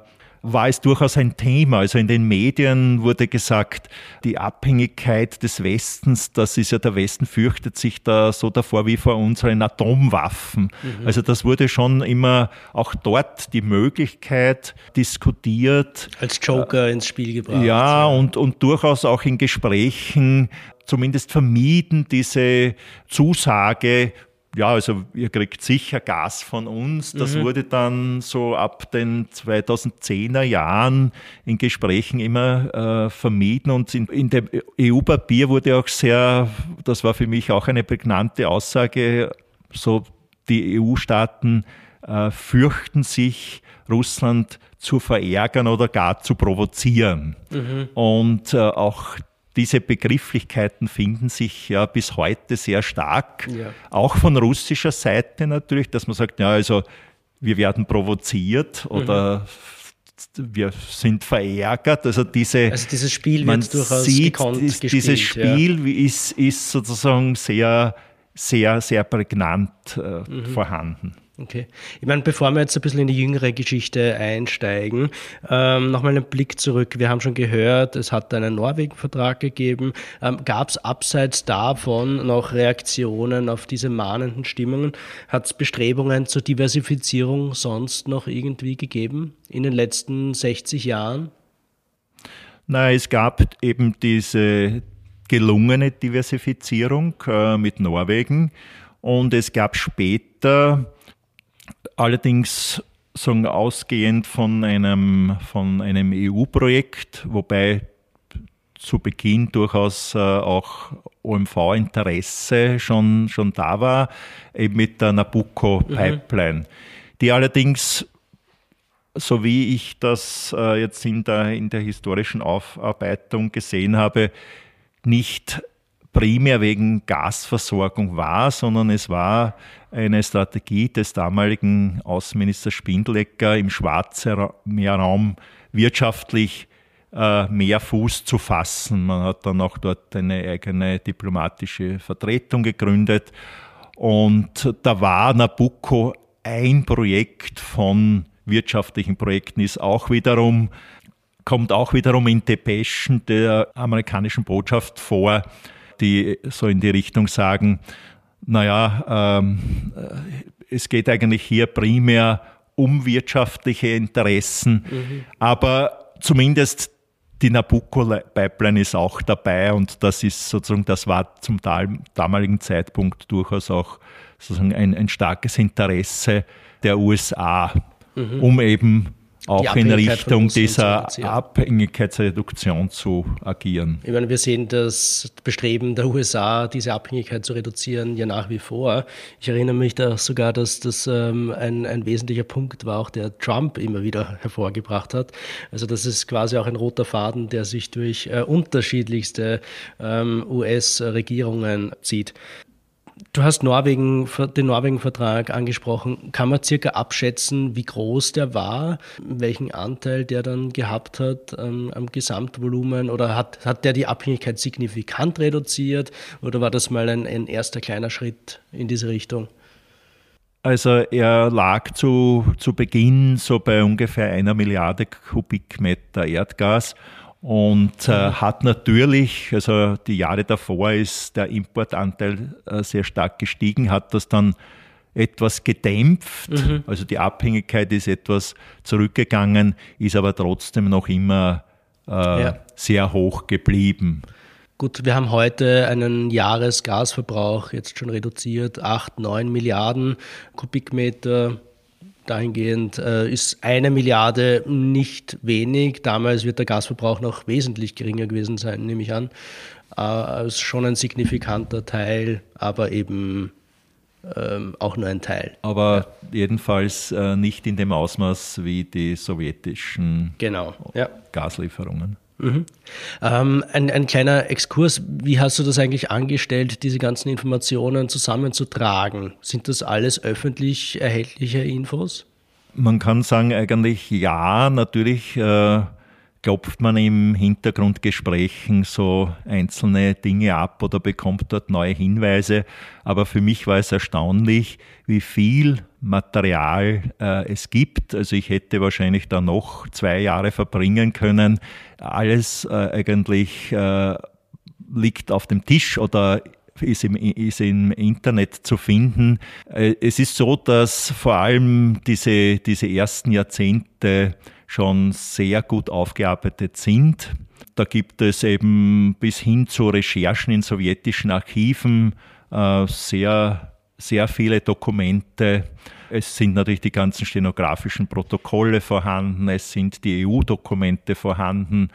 war es durchaus ein Thema. Also in den Medien wurde gesagt, die Abhängigkeit des Westens, das ist ja der Westen fürchtet sich da so davor wie vor unseren Atomwaffen. Mhm. Also das wurde schon immer auch dort die Möglichkeit diskutiert. Als Joker ins Spiel gebracht. Ja, und, und durchaus auch in Gesprächen zumindest vermieden, diese Zusage, ja, also ihr kriegt sicher Gas von uns. Das mhm. wurde dann so ab den 2010er Jahren in Gesprächen immer äh, vermieden und in, in dem EU-Papier wurde auch sehr, das war für mich auch eine prägnante Aussage, so die EU-Staaten äh, fürchten sich, Russland zu verärgern oder gar zu provozieren. Mhm. Und äh, auch diese Begrifflichkeiten finden sich ja bis heute sehr stark, ja. auch von russischer Seite natürlich, dass man sagt, ja, also wir werden provoziert oder mhm. wir sind verärgert. Also diese also dieses Spiel man wird durchaus sieht, gekonnt ist, gespielt, Dieses Spiel ja. ist, ist sozusagen sehr, sehr, sehr prägnant äh, mhm. vorhanden. Okay. Ich meine, bevor wir jetzt ein bisschen in die jüngere Geschichte einsteigen, ähm, nochmal einen Blick zurück. Wir haben schon gehört, es hat einen Norwegen-Vertrag gegeben. Ähm, Gab es abseits davon noch Reaktionen auf diese mahnenden Stimmungen? Hat es Bestrebungen zur Diversifizierung sonst noch irgendwie gegeben in den letzten 60 Jahren? Na, es gab eben diese gelungene Diversifizierung äh, mit Norwegen und es gab später allerdings sagen, ausgehend von einem, von einem EU-Projekt, wobei zu Beginn durchaus äh, auch OMV-Interesse schon, schon da war, eben mit der Nabucco-Pipeline, mhm. die allerdings, so wie ich das äh, jetzt in der, in der historischen Aufarbeitung gesehen habe, nicht primär wegen Gasversorgung war, sondern es war eine Strategie des damaligen Außenministers Spindlecker im Schwarzmeerraum wirtschaftlich äh, mehr Fuß zu fassen. Man hat dann auch dort eine eigene diplomatische Vertretung gegründet und da war Nabucco ein Projekt von wirtschaftlichen Projekten, ist auch wiederum kommt auch wiederum in Depeschen der amerikanischen Botschaft vor, die so in die Richtung sagen, naja, ähm, es geht eigentlich hier primär um wirtschaftliche Interessen, mhm. aber zumindest die Nabucco-Pipeline ist auch dabei und das ist sozusagen, das war zum damaligen Zeitpunkt durchaus auch sozusagen ein, ein starkes Interesse der USA, mhm. um eben auch in Richtung dieser Abhängigkeitsreduktion zu agieren. Ich meine, wir sehen das Bestreben der USA, diese Abhängigkeit zu reduzieren, ja nach wie vor. Ich erinnere mich da sogar, dass das ähm, ein, ein wesentlicher Punkt war, auch der Trump immer wieder hervorgebracht hat. Also das ist quasi auch ein roter Faden, der sich durch äh, unterschiedlichste ähm, US-Regierungen zieht. Du hast Norwegen, den Norwegen-Vertrag angesprochen. Kann man circa abschätzen, wie groß der war, welchen Anteil der dann gehabt hat ähm, am Gesamtvolumen? Oder hat, hat der die Abhängigkeit signifikant reduziert? Oder war das mal ein, ein erster kleiner Schritt in diese Richtung? Also er lag zu, zu Beginn so bei ungefähr einer Milliarde Kubikmeter Erdgas und äh, hat natürlich, also die Jahre davor ist der Importanteil äh, sehr stark gestiegen, hat das dann etwas gedämpft. Mhm. Also die Abhängigkeit ist etwas zurückgegangen, ist aber trotzdem noch immer äh, ja. sehr hoch geblieben. Gut, wir haben heute einen Jahresgasverbrauch jetzt schon reduziert, 8, 9 Milliarden Kubikmeter. Dahingehend äh, ist eine Milliarde nicht wenig. Damals wird der Gasverbrauch noch wesentlich geringer gewesen sein, nehme ich an. Äh, ist schon ein signifikanter Teil, aber eben ähm, auch nur ein Teil. Aber ja. jedenfalls äh, nicht in dem Ausmaß wie die sowjetischen genau. ja. Gaslieferungen. Mhm. Ähm, ein, ein kleiner Exkurs, wie hast du das eigentlich angestellt, diese ganzen Informationen zusammenzutragen? Sind das alles öffentlich erhältliche Infos? Man kann sagen, eigentlich ja, natürlich. Äh, klopft man im Hintergrundgesprächen so einzelne Dinge ab oder bekommt dort neue Hinweise. Aber für mich war es erstaunlich, wie viel Material äh, es gibt. Also ich hätte wahrscheinlich da noch zwei Jahre verbringen können. Alles äh, eigentlich äh, liegt auf dem Tisch oder ist im, ist im Internet zu finden. Äh, es ist so, dass vor allem diese, diese ersten Jahrzehnte schon sehr gut aufgearbeitet sind. Da gibt es eben bis hin zu Recherchen in sowjetischen Archiven äh, sehr, sehr viele Dokumente. Es sind natürlich die ganzen stenografischen Protokolle vorhanden, es sind die EU-Dokumente vorhanden.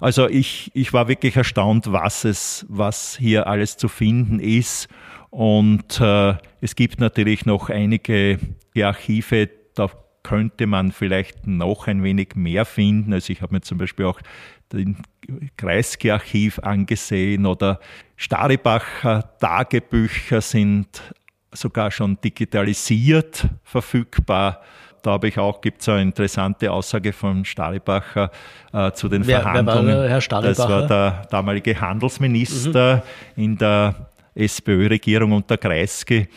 Also ich, ich war wirklich erstaunt, was es, was hier alles zu finden ist. Und äh, es gibt natürlich noch einige Archive, da könnte man vielleicht noch ein wenig mehr finden. Also ich habe mir zum Beispiel auch den Kreisky-Archiv angesehen oder Staribacher Tagebücher sind sogar schon digitalisiert verfügbar. Da habe ich auch, gibt es eine interessante Aussage von Staribacher äh, zu den wer, Verhandlungen. Wer war Herr Staribacher? Das war der damalige Handelsminister mhm. in der SPÖ-Regierung unter Kreisky.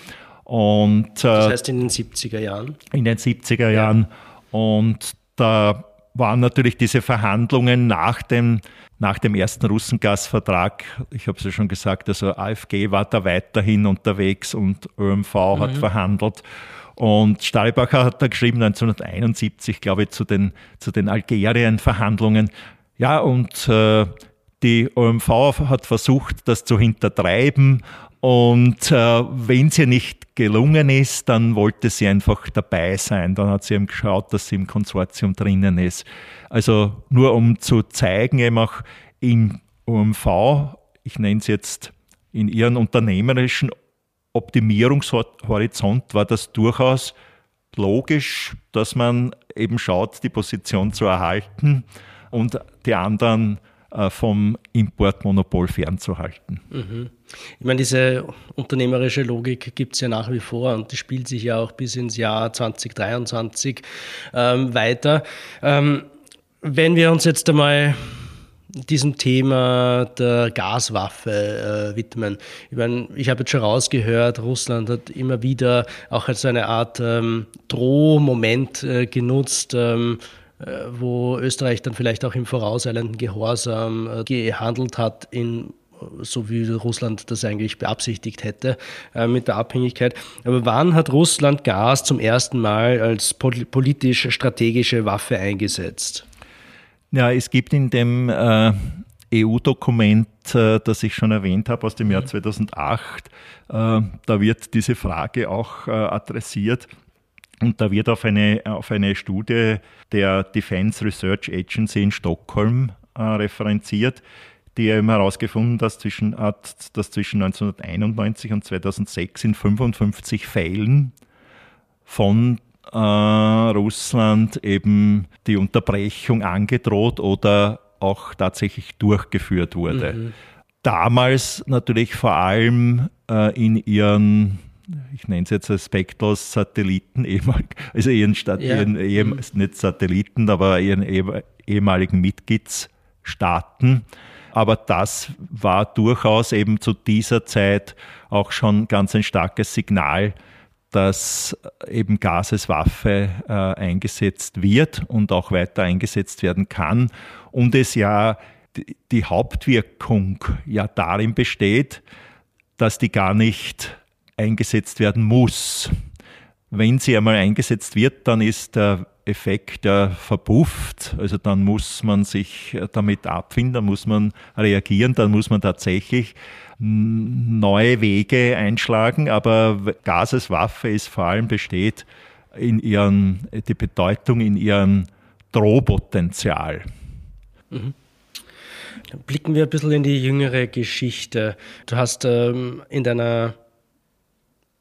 Und, äh, das heißt in den 70er Jahren? In den 70er Jahren. Ja. Und da waren natürlich diese Verhandlungen nach dem, nach dem ersten Russengasvertrag, ich habe es ja schon gesagt, also AfG war da weiterhin unterwegs und ÖMV mhm. hat verhandelt. Und Stahlbacher hat da geschrieben 1971, glaube ich, zu den, zu den Algerien-Verhandlungen. Ja, und äh, die OMV hat versucht, das zu hintertreiben und äh, wenn ihr nicht gelungen ist, dann wollte sie einfach dabei sein. Dann hat sie eben geschaut, dass sie im Konsortium drinnen ist. Also nur um zu zeigen, eben auch im OMV, ich nenne es jetzt in ihren unternehmerischen Optimierungshorizont, war das durchaus logisch, dass man eben schaut, die Position zu erhalten und die anderen vom Importmonopol fernzuhalten. Mhm. Ich meine, diese unternehmerische Logik gibt es ja nach wie vor und die spielt sich ja auch bis ins Jahr 2023 ähm, weiter. Ähm, wenn wir uns jetzt einmal diesem Thema der Gaswaffe äh, widmen. Ich meine, ich habe jetzt schon rausgehört, Russland hat immer wieder auch als eine Art ähm, Drohmoment äh, genutzt, ähm, äh, wo Österreich dann vielleicht auch im vorauseilenden Gehorsam äh, gehandelt hat in so wie Russland das eigentlich beabsichtigt hätte äh, mit der Abhängigkeit. Aber wann hat Russland Gas zum ersten Mal als politisch-strategische Waffe eingesetzt? Ja, es gibt in dem äh, EU-Dokument, äh, das ich schon erwähnt habe, aus dem Jahr 2008, mhm. äh, da wird diese Frage auch adressiert. Und da wird auf eine, auf eine Studie der Defense Research Agency in Stockholm äh, referenziert, die eben herausgefunden dass zwischen, hat, dass zwischen 1991 und 2006 in 55 Fällen von äh, Russland eben die Unterbrechung angedroht oder auch tatsächlich durchgeführt wurde. Mhm. Damals natürlich vor allem äh, in ihren ich nenne es jetzt als Spectros Satelliten, also ihren, Stadt, ja. ihren mhm. nicht Satelliten, aber ihren ehemaligen Mitgliedsstaaten. Aber das war durchaus eben zu dieser Zeit auch schon ganz ein starkes Signal, dass eben Gas als Waffe äh, eingesetzt wird und auch weiter eingesetzt werden kann. Und es ja die Hauptwirkung ja darin besteht, dass die gar nicht eingesetzt werden muss. wenn sie einmal eingesetzt wird, dann ist der Effekt ja verpufft. Also dann muss man sich damit abfinden, dann muss man reagieren, dann muss man tatsächlich neue Wege einschlagen. Aber Gas als Waffe ist vor allem besteht in ihren, die Bedeutung in ihrem Drohpotenzial. Mhm. Blicken wir ein bisschen in die jüngere Geschichte. Du hast ähm, in deiner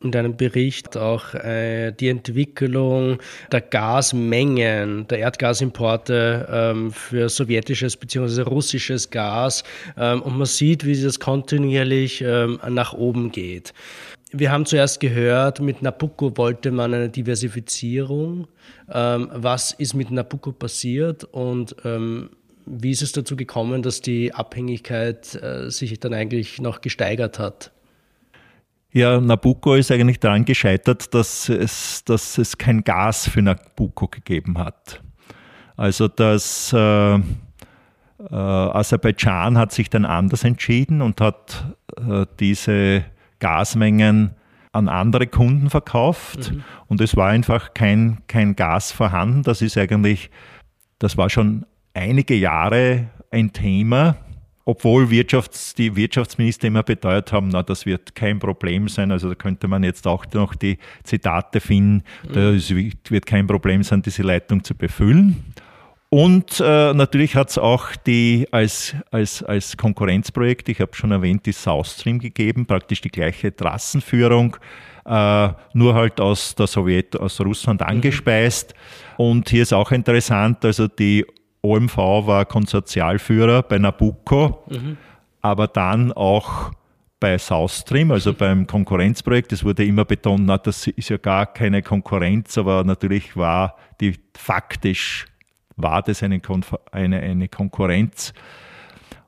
in deinem Bericht auch äh, die Entwicklung der Gasmengen, der Erdgasimporte ähm, für sowjetisches bzw. russisches Gas ähm, und man sieht, wie das kontinuierlich ähm, nach oben geht. Wir haben zuerst gehört, mit Nabucco wollte man eine Diversifizierung. Ähm, was ist mit Nabucco passiert und ähm, wie ist es dazu gekommen, dass die Abhängigkeit äh, sich dann eigentlich noch gesteigert hat? Ja, Nabucco ist eigentlich daran gescheitert, dass es, dass es kein Gas für Nabucco gegeben hat. Also das äh, äh, Aserbaidschan hat sich dann anders entschieden und hat äh, diese Gasmengen an andere Kunden verkauft mhm. und es war einfach kein, kein Gas vorhanden. Das ist eigentlich, das war schon einige Jahre ein Thema obwohl Wirtschafts-, die Wirtschaftsminister immer beteuert haben, na, das wird kein Problem sein. Also da könnte man jetzt auch noch die Zitate finden, mhm. das wird kein Problem sein, diese Leitung zu befüllen. Und äh, natürlich hat es auch die als, als, als Konkurrenzprojekt, ich habe schon erwähnt, die South Stream gegeben, praktisch die gleiche Trassenführung, äh, nur halt aus der Sowjet, aus Russland mhm. angespeist. Mhm. Und hier ist auch interessant, also die OMV war Konsortialführer bei Nabucco, mhm. aber dann auch bei South Stream, also beim Konkurrenzprojekt. Es wurde immer betont, na, das ist ja gar keine Konkurrenz, aber natürlich war die faktisch war das eine, eine, eine Konkurrenz.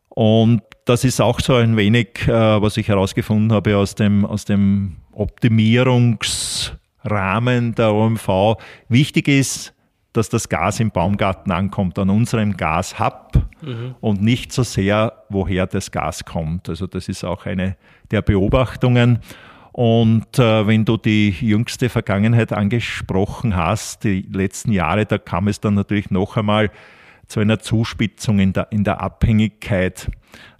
Und das ist auch so ein wenig, äh, was ich herausgefunden habe aus dem, aus dem Optimierungsrahmen der OMV. Wichtig ist, dass das Gas im Baumgarten ankommt, an unserem Gashub mhm. und nicht so sehr, woher das Gas kommt. Also das ist auch eine der Beobachtungen. Und äh, wenn du die jüngste Vergangenheit angesprochen hast, die letzten Jahre, da kam es dann natürlich noch einmal zu einer Zuspitzung in der, in der Abhängigkeit.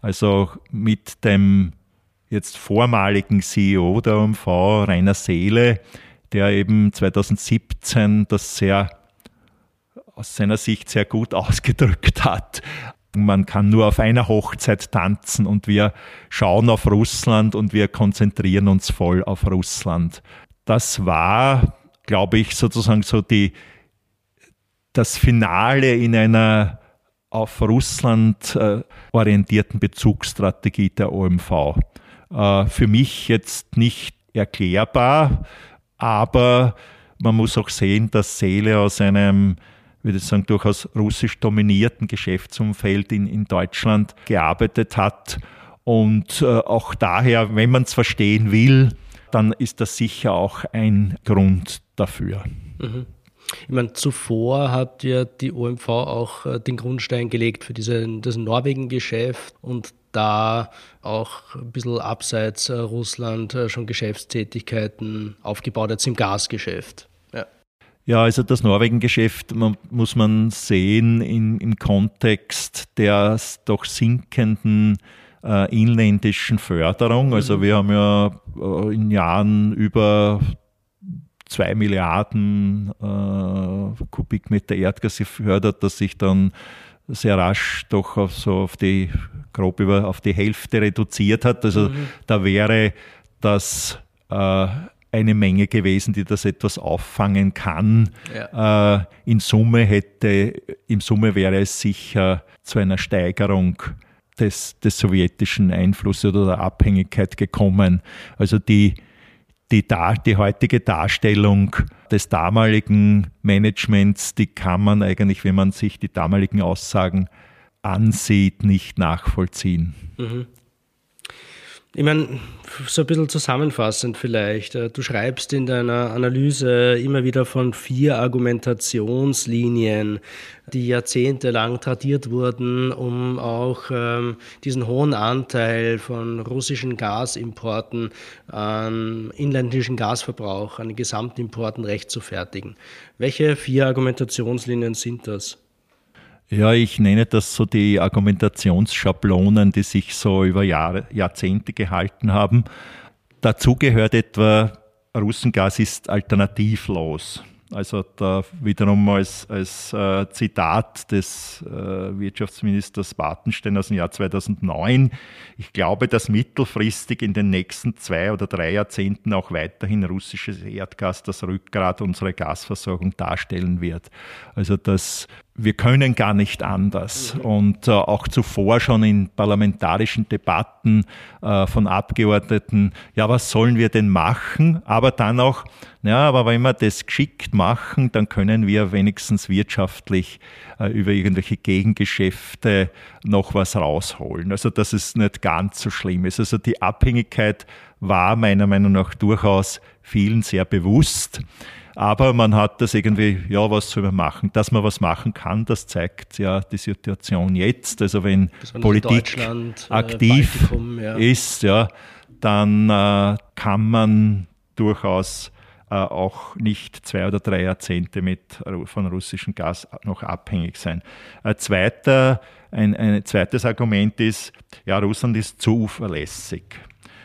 Also mit dem jetzt vormaligen CEO der OMV, Rainer Seele, der eben 2017 das sehr aus seiner Sicht sehr gut ausgedrückt hat. Man kann nur auf einer Hochzeit tanzen und wir schauen auf Russland und wir konzentrieren uns voll auf Russland. Das war, glaube ich, sozusagen so die, das Finale in einer auf Russland äh, orientierten Bezugsstrategie der OMV. Äh, für mich jetzt nicht erklärbar, aber man muss auch sehen, dass Seele aus einem würde ich sagen, durchaus russisch dominierten Geschäftsumfeld in, in Deutschland gearbeitet hat. Und äh, auch daher, wenn man es verstehen will, dann ist das sicher auch ein Grund dafür. Mhm. Ich meine, zuvor hat ja die OMV auch äh, den Grundstein gelegt für diese, das Norwegen-Geschäft und da auch ein bisschen abseits äh, Russland äh, schon Geschäftstätigkeiten aufgebaut, jetzt im Gasgeschäft. Ja, also das Norwegen-Geschäft muss man sehen in, im Kontext der doch sinkenden äh, inländischen Förderung. Also mhm. wir haben ja äh, in Jahren über zwei Milliarden äh, Kubikmeter Erdgas gefördert, das sich dann sehr rasch doch auf so auf die grob über auf die Hälfte reduziert hat. Also mhm. da wäre das äh, eine Menge gewesen, die das etwas auffangen kann. Ja. Äh, in Summe hätte, im Summe wäre es sicher zu einer Steigerung des, des sowjetischen Einflusses oder der Abhängigkeit gekommen. Also die, die, die heutige Darstellung des damaligen Managements, die kann man eigentlich, wenn man sich die damaligen Aussagen ansieht, nicht nachvollziehen. Mhm. Ich meine, so ein bisschen zusammenfassend vielleicht. Äh, du schreibst in deiner Analyse immer wieder von vier Argumentationslinien, die jahrzehntelang tradiert wurden, um auch ähm, diesen hohen Anteil von russischen Gasimporten an inländischen Gasverbrauch, an den Gesamtimporten rechtfertigen. Welche vier Argumentationslinien sind das? Ja, ich nenne das so die Argumentationsschablonen, die sich so über Jahre, Jahrzehnte gehalten haben. Dazu gehört etwa, Russengas ist alternativlos. Also da wiederum als, als äh, Zitat des äh, Wirtschaftsministers Bartenstein aus dem Jahr 2009. Ich glaube, dass mittelfristig in den nächsten zwei oder drei Jahrzehnten auch weiterhin russisches Erdgas das Rückgrat unserer Gasversorgung darstellen wird. Also das wir können gar nicht anders. Und äh, auch zuvor schon in parlamentarischen Debatten äh, von Abgeordneten, ja, was sollen wir denn machen? Aber dann auch, ja, aber wenn wir das geschickt machen, dann können wir wenigstens wirtschaftlich äh, über irgendwelche Gegengeschäfte noch was rausholen. Also, dass es nicht ganz so schlimm ist. Also, die Abhängigkeit war meiner Meinung nach durchaus vielen sehr bewusst. Aber man hat das irgendwie, ja, was soll man machen? Dass man was machen kann, das zeigt ja die Situation jetzt. Also wenn Politik äh, aktiv ja. ist, ja, dann äh, kann man durchaus äh, auch nicht zwei oder drei Jahrzehnte mit, von russischem Gas noch abhängig sein. Ein, zweiter, ein, ein zweites Argument ist, ja, Russland ist zuverlässig.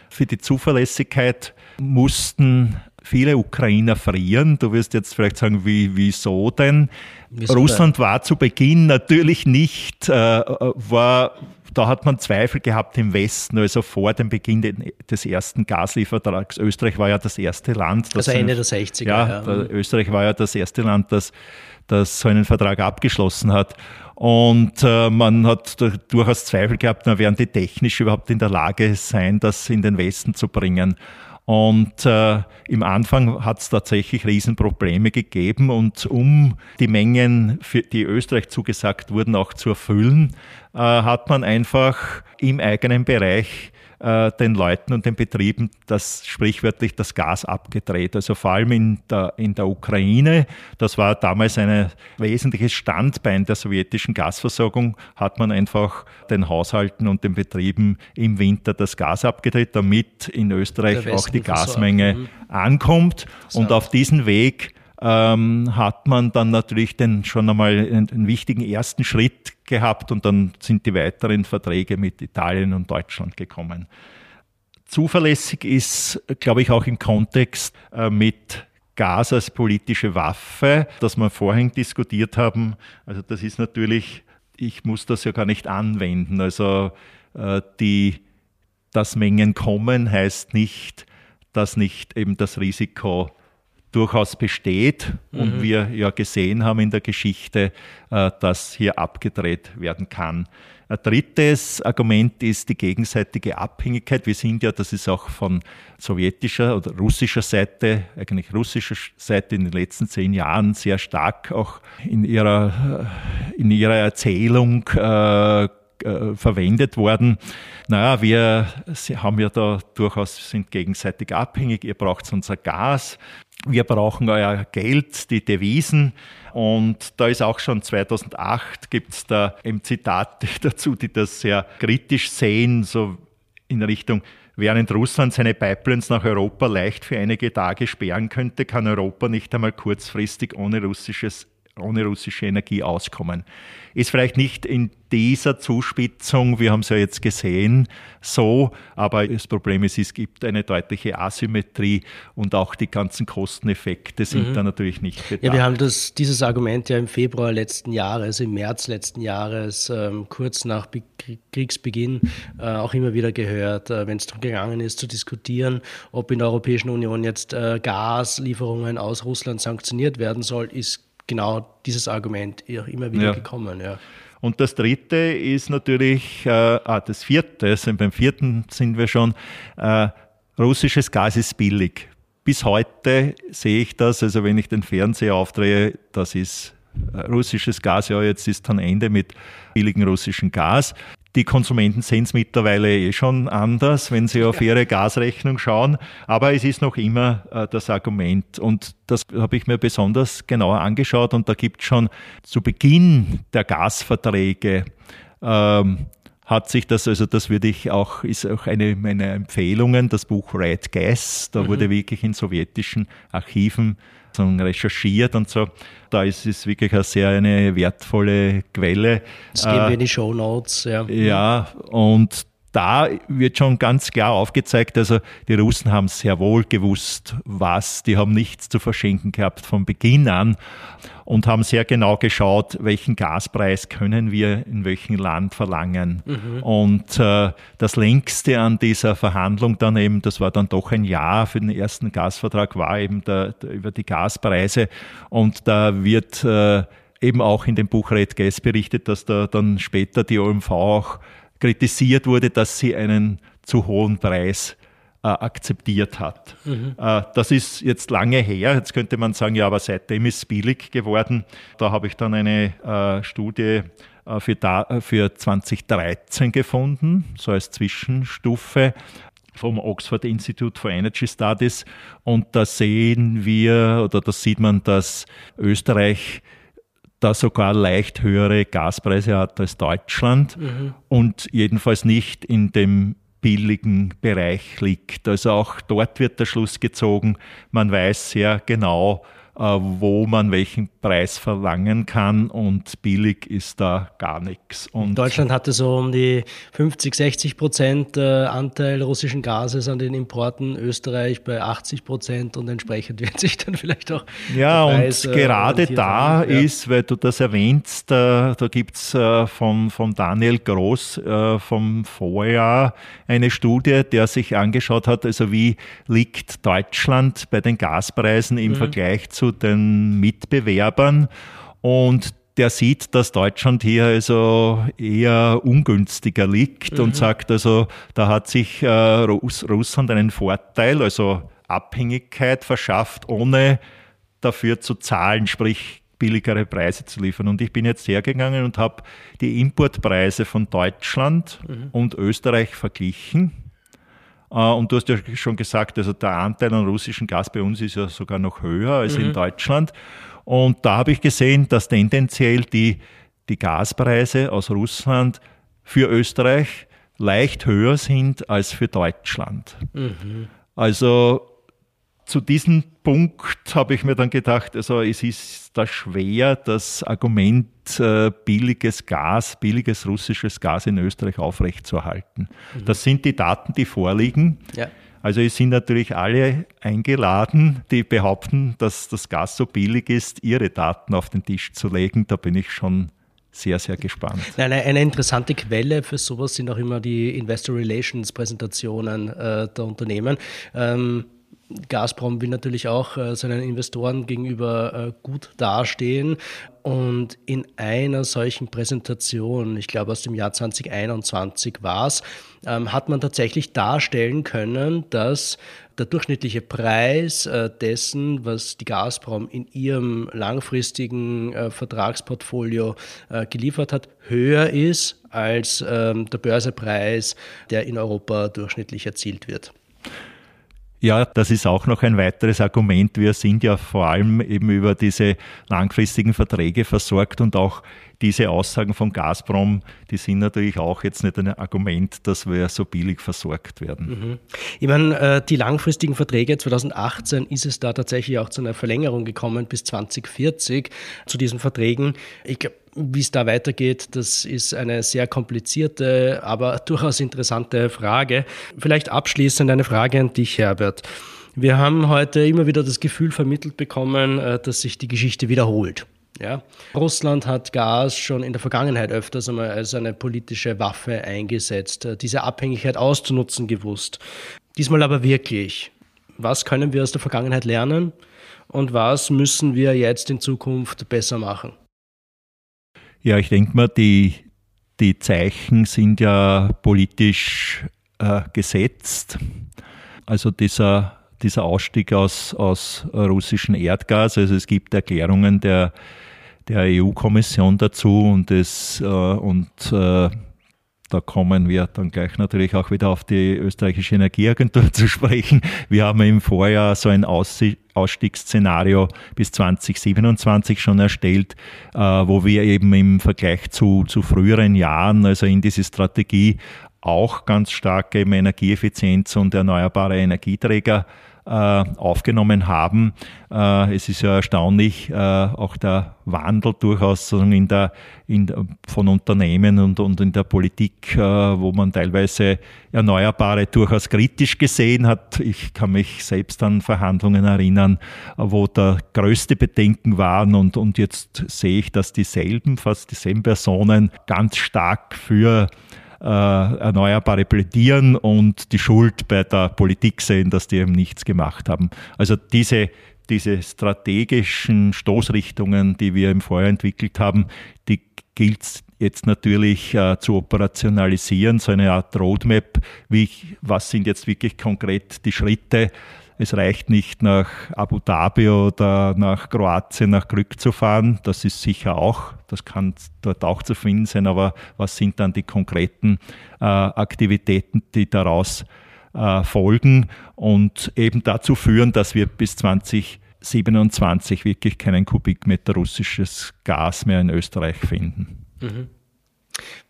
Für die Zuverlässigkeit mussten viele Ukrainer frieren. Du wirst jetzt vielleicht sagen, wie, wieso denn? Wieso Russland denn? war zu Beginn natürlich nicht, äh, war, da hat man Zweifel gehabt im Westen, also vor dem Beginn des ersten Gasliefertrags. Österreich war ja das erste Land. Das also Ende der 60er. Ja, ja. Österreich war ja das erste Land, das, das so einen Vertrag abgeschlossen hat. Und äh, man hat durchaus Zweifel gehabt, na, werden die technisch überhaupt in der Lage sein, das in den Westen zu bringen. Und äh, im Anfang hat es tatsächlich Riesenprobleme gegeben. Und um die Mengen, für die Österreich zugesagt wurden, auch zu erfüllen, äh, hat man einfach im eigenen Bereich äh, den Leuten und den Betrieben das sprichwörtlich das Gas abgedreht. Also vor allem in der, in der Ukraine, das war damals ein wesentliches Standbein der sowjetischen Gasversorgung, hat man einfach den Haushalten und den Betrieben im Winter das Gas abgedreht, damit in Österreich auch die Gasmenge mhm. ankommt. Und auf diesen Weg ähm, hat man dann natürlich den, schon einmal einen, einen, wichtigen ersten Schritt gehabt und dann sind die weiteren Verträge mit Italien und Deutschland gekommen. Zuverlässig ist, glaube ich, auch im Kontext äh, mit Gas als politische Waffe, das wir vorhin diskutiert haben. Also das ist natürlich, ich muss das ja gar nicht anwenden. Also äh, die, dass Mengen kommen, heißt nicht, dass nicht eben das Risiko durchaus besteht mhm. und wir ja gesehen haben in der Geschichte, äh, dass hier abgedreht werden kann. Ein drittes Argument ist die gegenseitige Abhängigkeit. Wir sind ja, das ist auch von sowjetischer oder russischer Seite, eigentlich russischer Seite in den letzten zehn Jahren sehr stark auch in ihrer, äh, in ihrer Erzählung äh, äh, verwendet worden. Naja, wir haben ja da durchaus, sind gegenseitig abhängig. Ihr braucht unser Gas. Wir brauchen euer Geld, die Devisen. Und da ist auch schon 2008 gibt es da eben Zitate dazu, die das sehr kritisch sehen, so in Richtung, Während Russland seine Pipelines nach Europa leicht für einige Tage sperren könnte, kann Europa nicht einmal kurzfristig ohne russisches ohne russische Energie auskommen. Ist vielleicht nicht in dieser Zuspitzung, wir haben es ja jetzt gesehen, so, aber das Problem ist, es gibt eine deutliche Asymmetrie und auch die ganzen Kosteneffekte sind mhm. da natürlich nicht bedacht. Ja, wir haben das, dieses Argument ja im Februar letzten Jahres, im März letzten Jahres, ähm, kurz nach Be Kriegsbeginn, äh, auch immer wieder gehört, äh, wenn es darum gegangen ist, zu diskutieren, ob in der Europäischen Union jetzt äh, Gaslieferungen aus Russland sanktioniert werden soll, ist genau dieses Argument immer wieder ja. gekommen. Ja. Und das dritte ist natürlich, äh, ah, das vierte, also beim vierten sind wir schon, äh, russisches Gas ist billig. Bis heute sehe ich das, also wenn ich den Fernseher aufdrehe, das ist russisches Gas, ja, jetzt ist dann Ende mit billigem russischen Gas. Die Konsumenten sehen es mittlerweile eh schon anders, wenn sie auf ihre Gasrechnung schauen. Aber es ist noch immer äh, das Argument. Und das habe ich mir besonders genauer angeschaut. Und da gibt es schon zu Beginn der Gasverträge ähm, hat sich das, also das würde ich auch, ist auch eine meiner Empfehlungen, das Buch Red Gas, da mhm. wurde wirklich in sowjetischen Archiven recherchiert und so. Da ist es wirklich eine sehr eine wertvolle Quelle. Das geben wir in die Show Notes, ja. Ja, und da wird schon ganz klar aufgezeigt, also die Russen haben sehr wohl gewusst, was, die haben nichts zu verschenken gehabt von Beginn an und haben sehr genau geschaut, welchen Gaspreis können wir in welchem Land verlangen. Mhm. Und äh, das längste an dieser Verhandlung dann eben, das war dann doch ein Jahr für den ersten Gasvertrag, war eben der, der, über die Gaspreise und da wird äh, eben auch in dem Buch Red Gas berichtet, dass da dann später die OMV auch kritisiert wurde, dass sie einen zu hohen Preis äh, akzeptiert hat. Mhm. Äh, das ist jetzt lange her. Jetzt könnte man sagen, ja, aber seitdem ist es billig geworden. Da habe ich dann eine äh, Studie äh, für, da, äh, für 2013 gefunden, so als Zwischenstufe vom Oxford Institute for Energy Studies. Und da sehen wir oder da sieht man, dass Österreich da sogar leicht höhere Gaspreise hat als Deutschland mhm. und jedenfalls nicht in dem billigen Bereich liegt. Also auch dort wird der Schluss gezogen. Man weiß sehr genau, wo man welchen Preis verlangen kann und billig ist da gar nichts. Und Deutschland hatte so um die 50, 60 Prozent äh, Anteil russischen Gases an den Importen, Österreich bei 80 Prozent und entsprechend wird sich dann vielleicht auch. Ja, Preis, und äh, gerade da haben. ist, weil du das erwähnst, da, da gibt es von, von Daniel Groß vom Vorjahr eine Studie, der sich angeschaut hat, also wie liegt Deutschland bei den Gaspreisen im mhm. Vergleich zu den Mitbewerbern und der sieht, dass Deutschland hier also eher ungünstiger liegt mhm. und sagt also, da hat sich äh, Russland einen Vorteil, also Abhängigkeit verschafft, ohne dafür zu zahlen, sprich billigere Preise zu liefern. Und ich bin jetzt hergegangen und habe die Importpreise von Deutschland mhm. und Österreich verglichen und du hast ja schon gesagt, also der Anteil an russischem Gas bei uns ist ja sogar noch höher als mhm. in Deutschland. Und da habe ich gesehen, dass tendenziell die, die Gaspreise aus Russland für Österreich leicht höher sind als für Deutschland. Mhm. Also zu diesem Punkt habe ich mir dann gedacht, also es ist da schwer, das Argument äh, billiges Gas, billiges russisches Gas in Österreich aufrechtzuerhalten. Mhm. Das sind die Daten, die vorliegen. Ja. Also es sind natürlich alle eingeladen, die behaupten, dass das Gas so billig ist, ihre Daten auf den Tisch zu legen. Da bin ich schon sehr, sehr gespannt. Eine, eine interessante Quelle für sowas sind auch immer die Investor Relations Präsentationen äh, der Unternehmen. Ähm, Gazprom will natürlich auch äh, seinen Investoren gegenüber äh, gut dastehen. Und in einer solchen Präsentation, ich glaube aus dem Jahr 2021 war es, hat man tatsächlich darstellen können, dass der durchschnittliche Preis äh, dessen, was die Gazprom in ihrem langfristigen Vertragsportfolio geliefert hat, höher ist als ähm, der Börsepreis, der in Europa durchschnittlich erzielt wird. Ja, das ist auch noch ein weiteres Argument. Wir sind ja vor allem eben über diese langfristigen Verträge versorgt und auch diese Aussagen von Gazprom, die sind natürlich auch jetzt nicht ein Argument, dass wir so billig versorgt werden. Mhm. Ich meine, äh, die langfristigen Verträge 2018 ist es da tatsächlich auch zu einer Verlängerung gekommen bis 2040 zu diesen Verträgen. Ich glaube, wie es da weitergeht, das ist eine sehr komplizierte, aber durchaus interessante Frage. Vielleicht abschließend eine Frage an dich, Herbert. Wir haben heute immer wieder das Gefühl vermittelt bekommen, äh, dass sich die Geschichte wiederholt. Ja? Russland hat Gas schon in der Vergangenheit öfters einmal als eine politische Waffe eingesetzt, äh, diese Abhängigkeit auszunutzen gewusst. Diesmal aber wirklich. Was können wir aus der Vergangenheit lernen und was müssen wir jetzt in Zukunft besser machen? Ja, ich denke mal, die, die Zeichen sind ja politisch äh, gesetzt. Also dieser, dieser Ausstieg aus, aus russischem Erdgas, also es gibt Erklärungen der, der EU-Kommission dazu und es und äh, da kommen wir dann gleich natürlich auch wieder auf die österreichische Energieagentur zu sprechen. Wir haben im Vorjahr so ein Ausstiegsszenario bis 2027 schon erstellt, äh, wo wir eben im Vergleich zu, zu früheren Jahren, also in diese Strategie, auch ganz starke Energieeffizienz und erneuerbare Energieträger äh, aufgenommen haben. Äh, es ist ja erstaunlich, äh, auch der Wandel durchaus in der, in der, von Unternehmen und, und in der Politik, wo man teilweise Erneuerbare durchaus kritisch gesehen hat. Ich kann mich selbst an Verhandlungen erinnern, wo da größte Bedenken waren und, und jetzt sehe ich, dass dieselben, fast dieselben Personen ganz stark für äh, Erneuerbare plädieren und die Schuld bei der Politik sehen, dass die eben nichts gemacht haben. Also diese, diese strategischen Stoßrichtungen, die wir im Vorjahr entwickelt haben, die gilt es jetzt natürlich äh, zu operationalisieren, so eine Art Roadmap, wie, was sind jetzt wirklich konkret die Schritte, es reicht nicht nach Abu Dhabi oder nach Kroatien nach Glück zu fahren. Das ist sicher auch, das kann dort auch zu finden sein, aber was sind dann die konkreten äh, Aktivitäten, die daraus äh, folgen und eben dazu führen, dass wir bis 2027 wirklich keinen Kubikmeter russisches Gas mehr in Österreich finden. Mhm.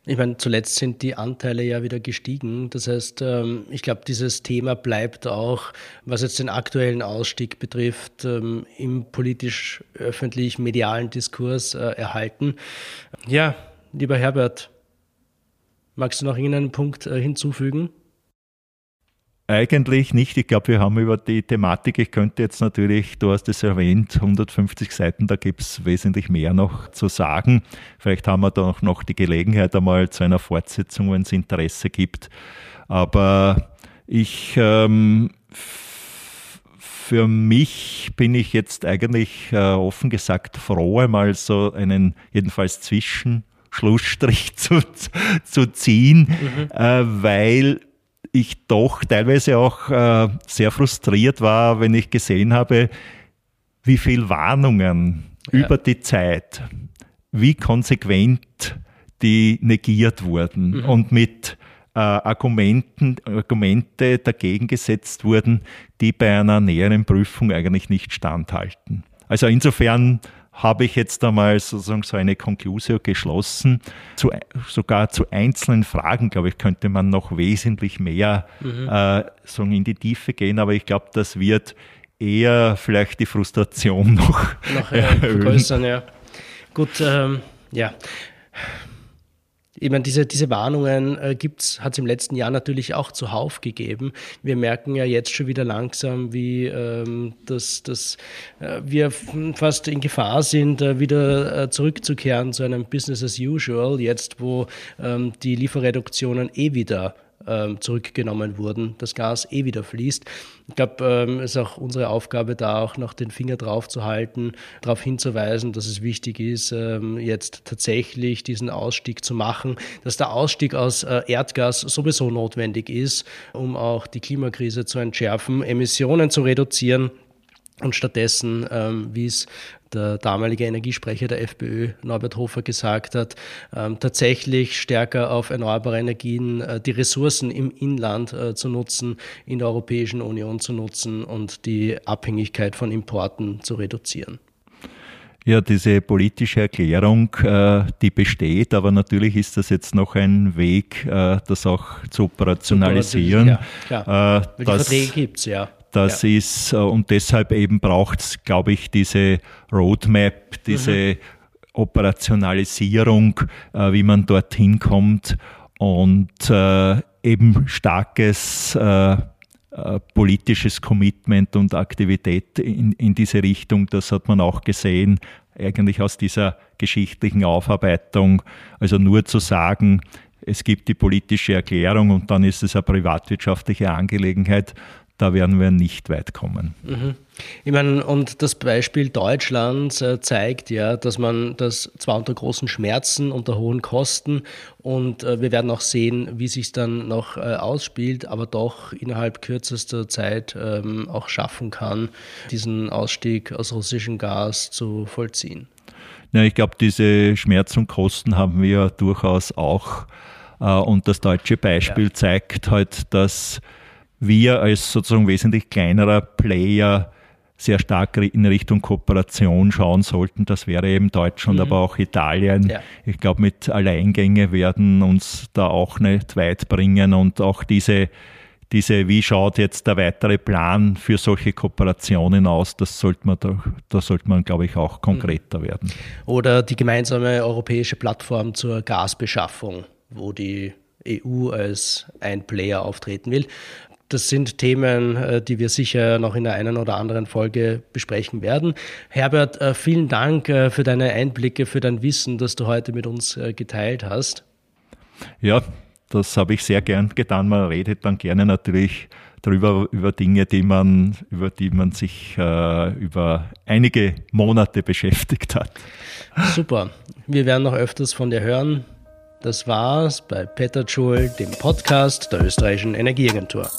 Ich meine, zuletzt sind die Anteile ja wieder gestiegen. Das heißt, ähm, ich glaube, dieses Thema bleibt auch, was jetzt den aktuellen Ausstieg betrifft, ähm, im politisch-öffentlich-medialen Diskurs äh, erhalten. Ja, lieber Herbert, magst du noch irgendeinen Punkt äh, hinzufügen? Eigentlich nicht. Ich glaube, wir haben über die Thematik, ich könnte jetzt natürlich, du hast es erwähnt, 150 Seiten, da gibt es wesentlich mehr noch zu sagen. Vielleicht haben wir da noch die Gelegenheit einmal zu einer Fortsetzung, wenn es Interesse gibt. Aber ich, ähm, für mich bin ich jetzt eigentlich äh, offen gesagt froh, einmal so einen jedenfalls Zwischenschlussstrich zu, zu ziehen, mhm. äh, weil ich doch teilweise auch äh, sehr frustriert war, wenn ich gesehen habe, wie viel Warnungen ja. über die Zeit, wie konsequent die negiert wurden mhm. und mit äh, Argumenten, Argumente dagegen gesetzt wurden, die bei einer näheren Prüfung eigentlich nicht standhalten. Also insofern habe ich jetzt einmal sozusagen so eine Conclusio geschlossen. Zu, sogar zu einzelnen Fragen, glaube ich, könnte man noch wesentlich mehr mhm. äh, so in die Tiefe gehen, aber ich glaube, das wird eher vielleicht die Frustration noch, noch äh, vergrößern. Ja. Gut, ähm, ja ich meine, diese, diese Warnungen äh, hat es im letzten Jahr natürlich auch zuhauf gegeben. Wir merken ja jetzt schon wieder langsam, wie ähm, dass, dass äh, wir fast in Gefahr sind, äh, wieder äh, zurückzukehren zu einem Business as usual, jetzt wo ähm, die Lieferreduktionen eh wieder zurückgenommen wurden, das Gas eh wieder fließt. Ich glaube, ähm, es ist auch unsere Aufgabe, da auch noch den Finger drauf zu halten, darauf hinzuweisen, dass es wichtig ist, ähm, jetzt tatsächlich diesen Ausstieg zu machen, dass der Ausstieg aus äh, Erdgas sowieso notwendig ist, um auch die Klimakrise zu entschärfen, Emissionen zu reduzieren und stattdessen, ähm, wie es der damalige Energiesprecher der FPÖ, Norbert Hofer, gesagt hat, ähm, tatsächlich stärker auf erneuerbare Energien, äh, die Ressourcen im Inland äh, zu nutzen, in der Europäischen Union zu nutzen und die Abhängigkeit von Importen zu reduzieren. Ja, diese politische Erklärung, äh, die besteht, aber natürlich ist das jetzt noch ein Weg, äh, das auch zu operationalisieren. Ja, klar. Äh, Weil die Verträge gibt es, ja. Das ja. ist, äh, und deshalb eben braucht es, glaube ich, diese Roadmap, diese mhm. Operationalisierung, äh, wie man dorthin kommt und äh, eben starkes politisches Commitment und Aktivität in, in diese Richtung. Das hat man auch gesehen, eigentlich aus dieser geschichtlichen Aufarbeitung. Also nur zu sagen, es gibt die politische Erklärung und dann ist es eine privatwirtschaftliche Angelegenheit, da werden wir nicht weit kommen. Mhm. Ich meine, und das Beispiel Deutschlands äh, zeigt ja, dass man das zwar unter großen Schmerzen, unter hohen Kosten und äh, wir werden auch sehen, wie sich dann noch äh, ausspielt, aber doch innerhalb kürzester Zeit ähm, auch schaffen kann, diesen Ausstieg aus russischem Gas zu vollziehen. Ja, ich glaube, diese Schmerz und Kosten haben wir durchaus auch. Und das deutsche Beispiel ja. zeigt halt, dass wir als sozusagen wesentlich kleinerer Player sehr stark in Richtung Kooperation schauen sollten. Das wäre eben Deutschland, mhm. aber auch Italien. Ja. Ich glaube, mit Alleingänge werden uns da auch nicht weit bringen und auch diese diese, wie schaut jetzt der weitere Plan für solche Kooperationen aus, das sollte man da, da sollte man, glaube ich, auch konkreter werden. Oder die gemeinsame europäische Plattform zur Gasbeschaffung, wo die EU als ein Player auftreten will. Das sind Themen, äh, die wir sicher noch in der einen oder anderen Folge besprechen werden. Herbert, äh, vielen Dank äh, für deine Einblicke, für dein Wissen, das du heute mit uns geteilt hast. Ja, das habe ich sehr gern getan. Man redet dann gerne natürlich darüber, über Dinge, die man, über die man sich äh, über einige Monate beschäftigt hat. Super. Wir werden noch öfters von dir hören. Das war's bei Peter Joule, dem Podcast der österreichischen Energieagentur.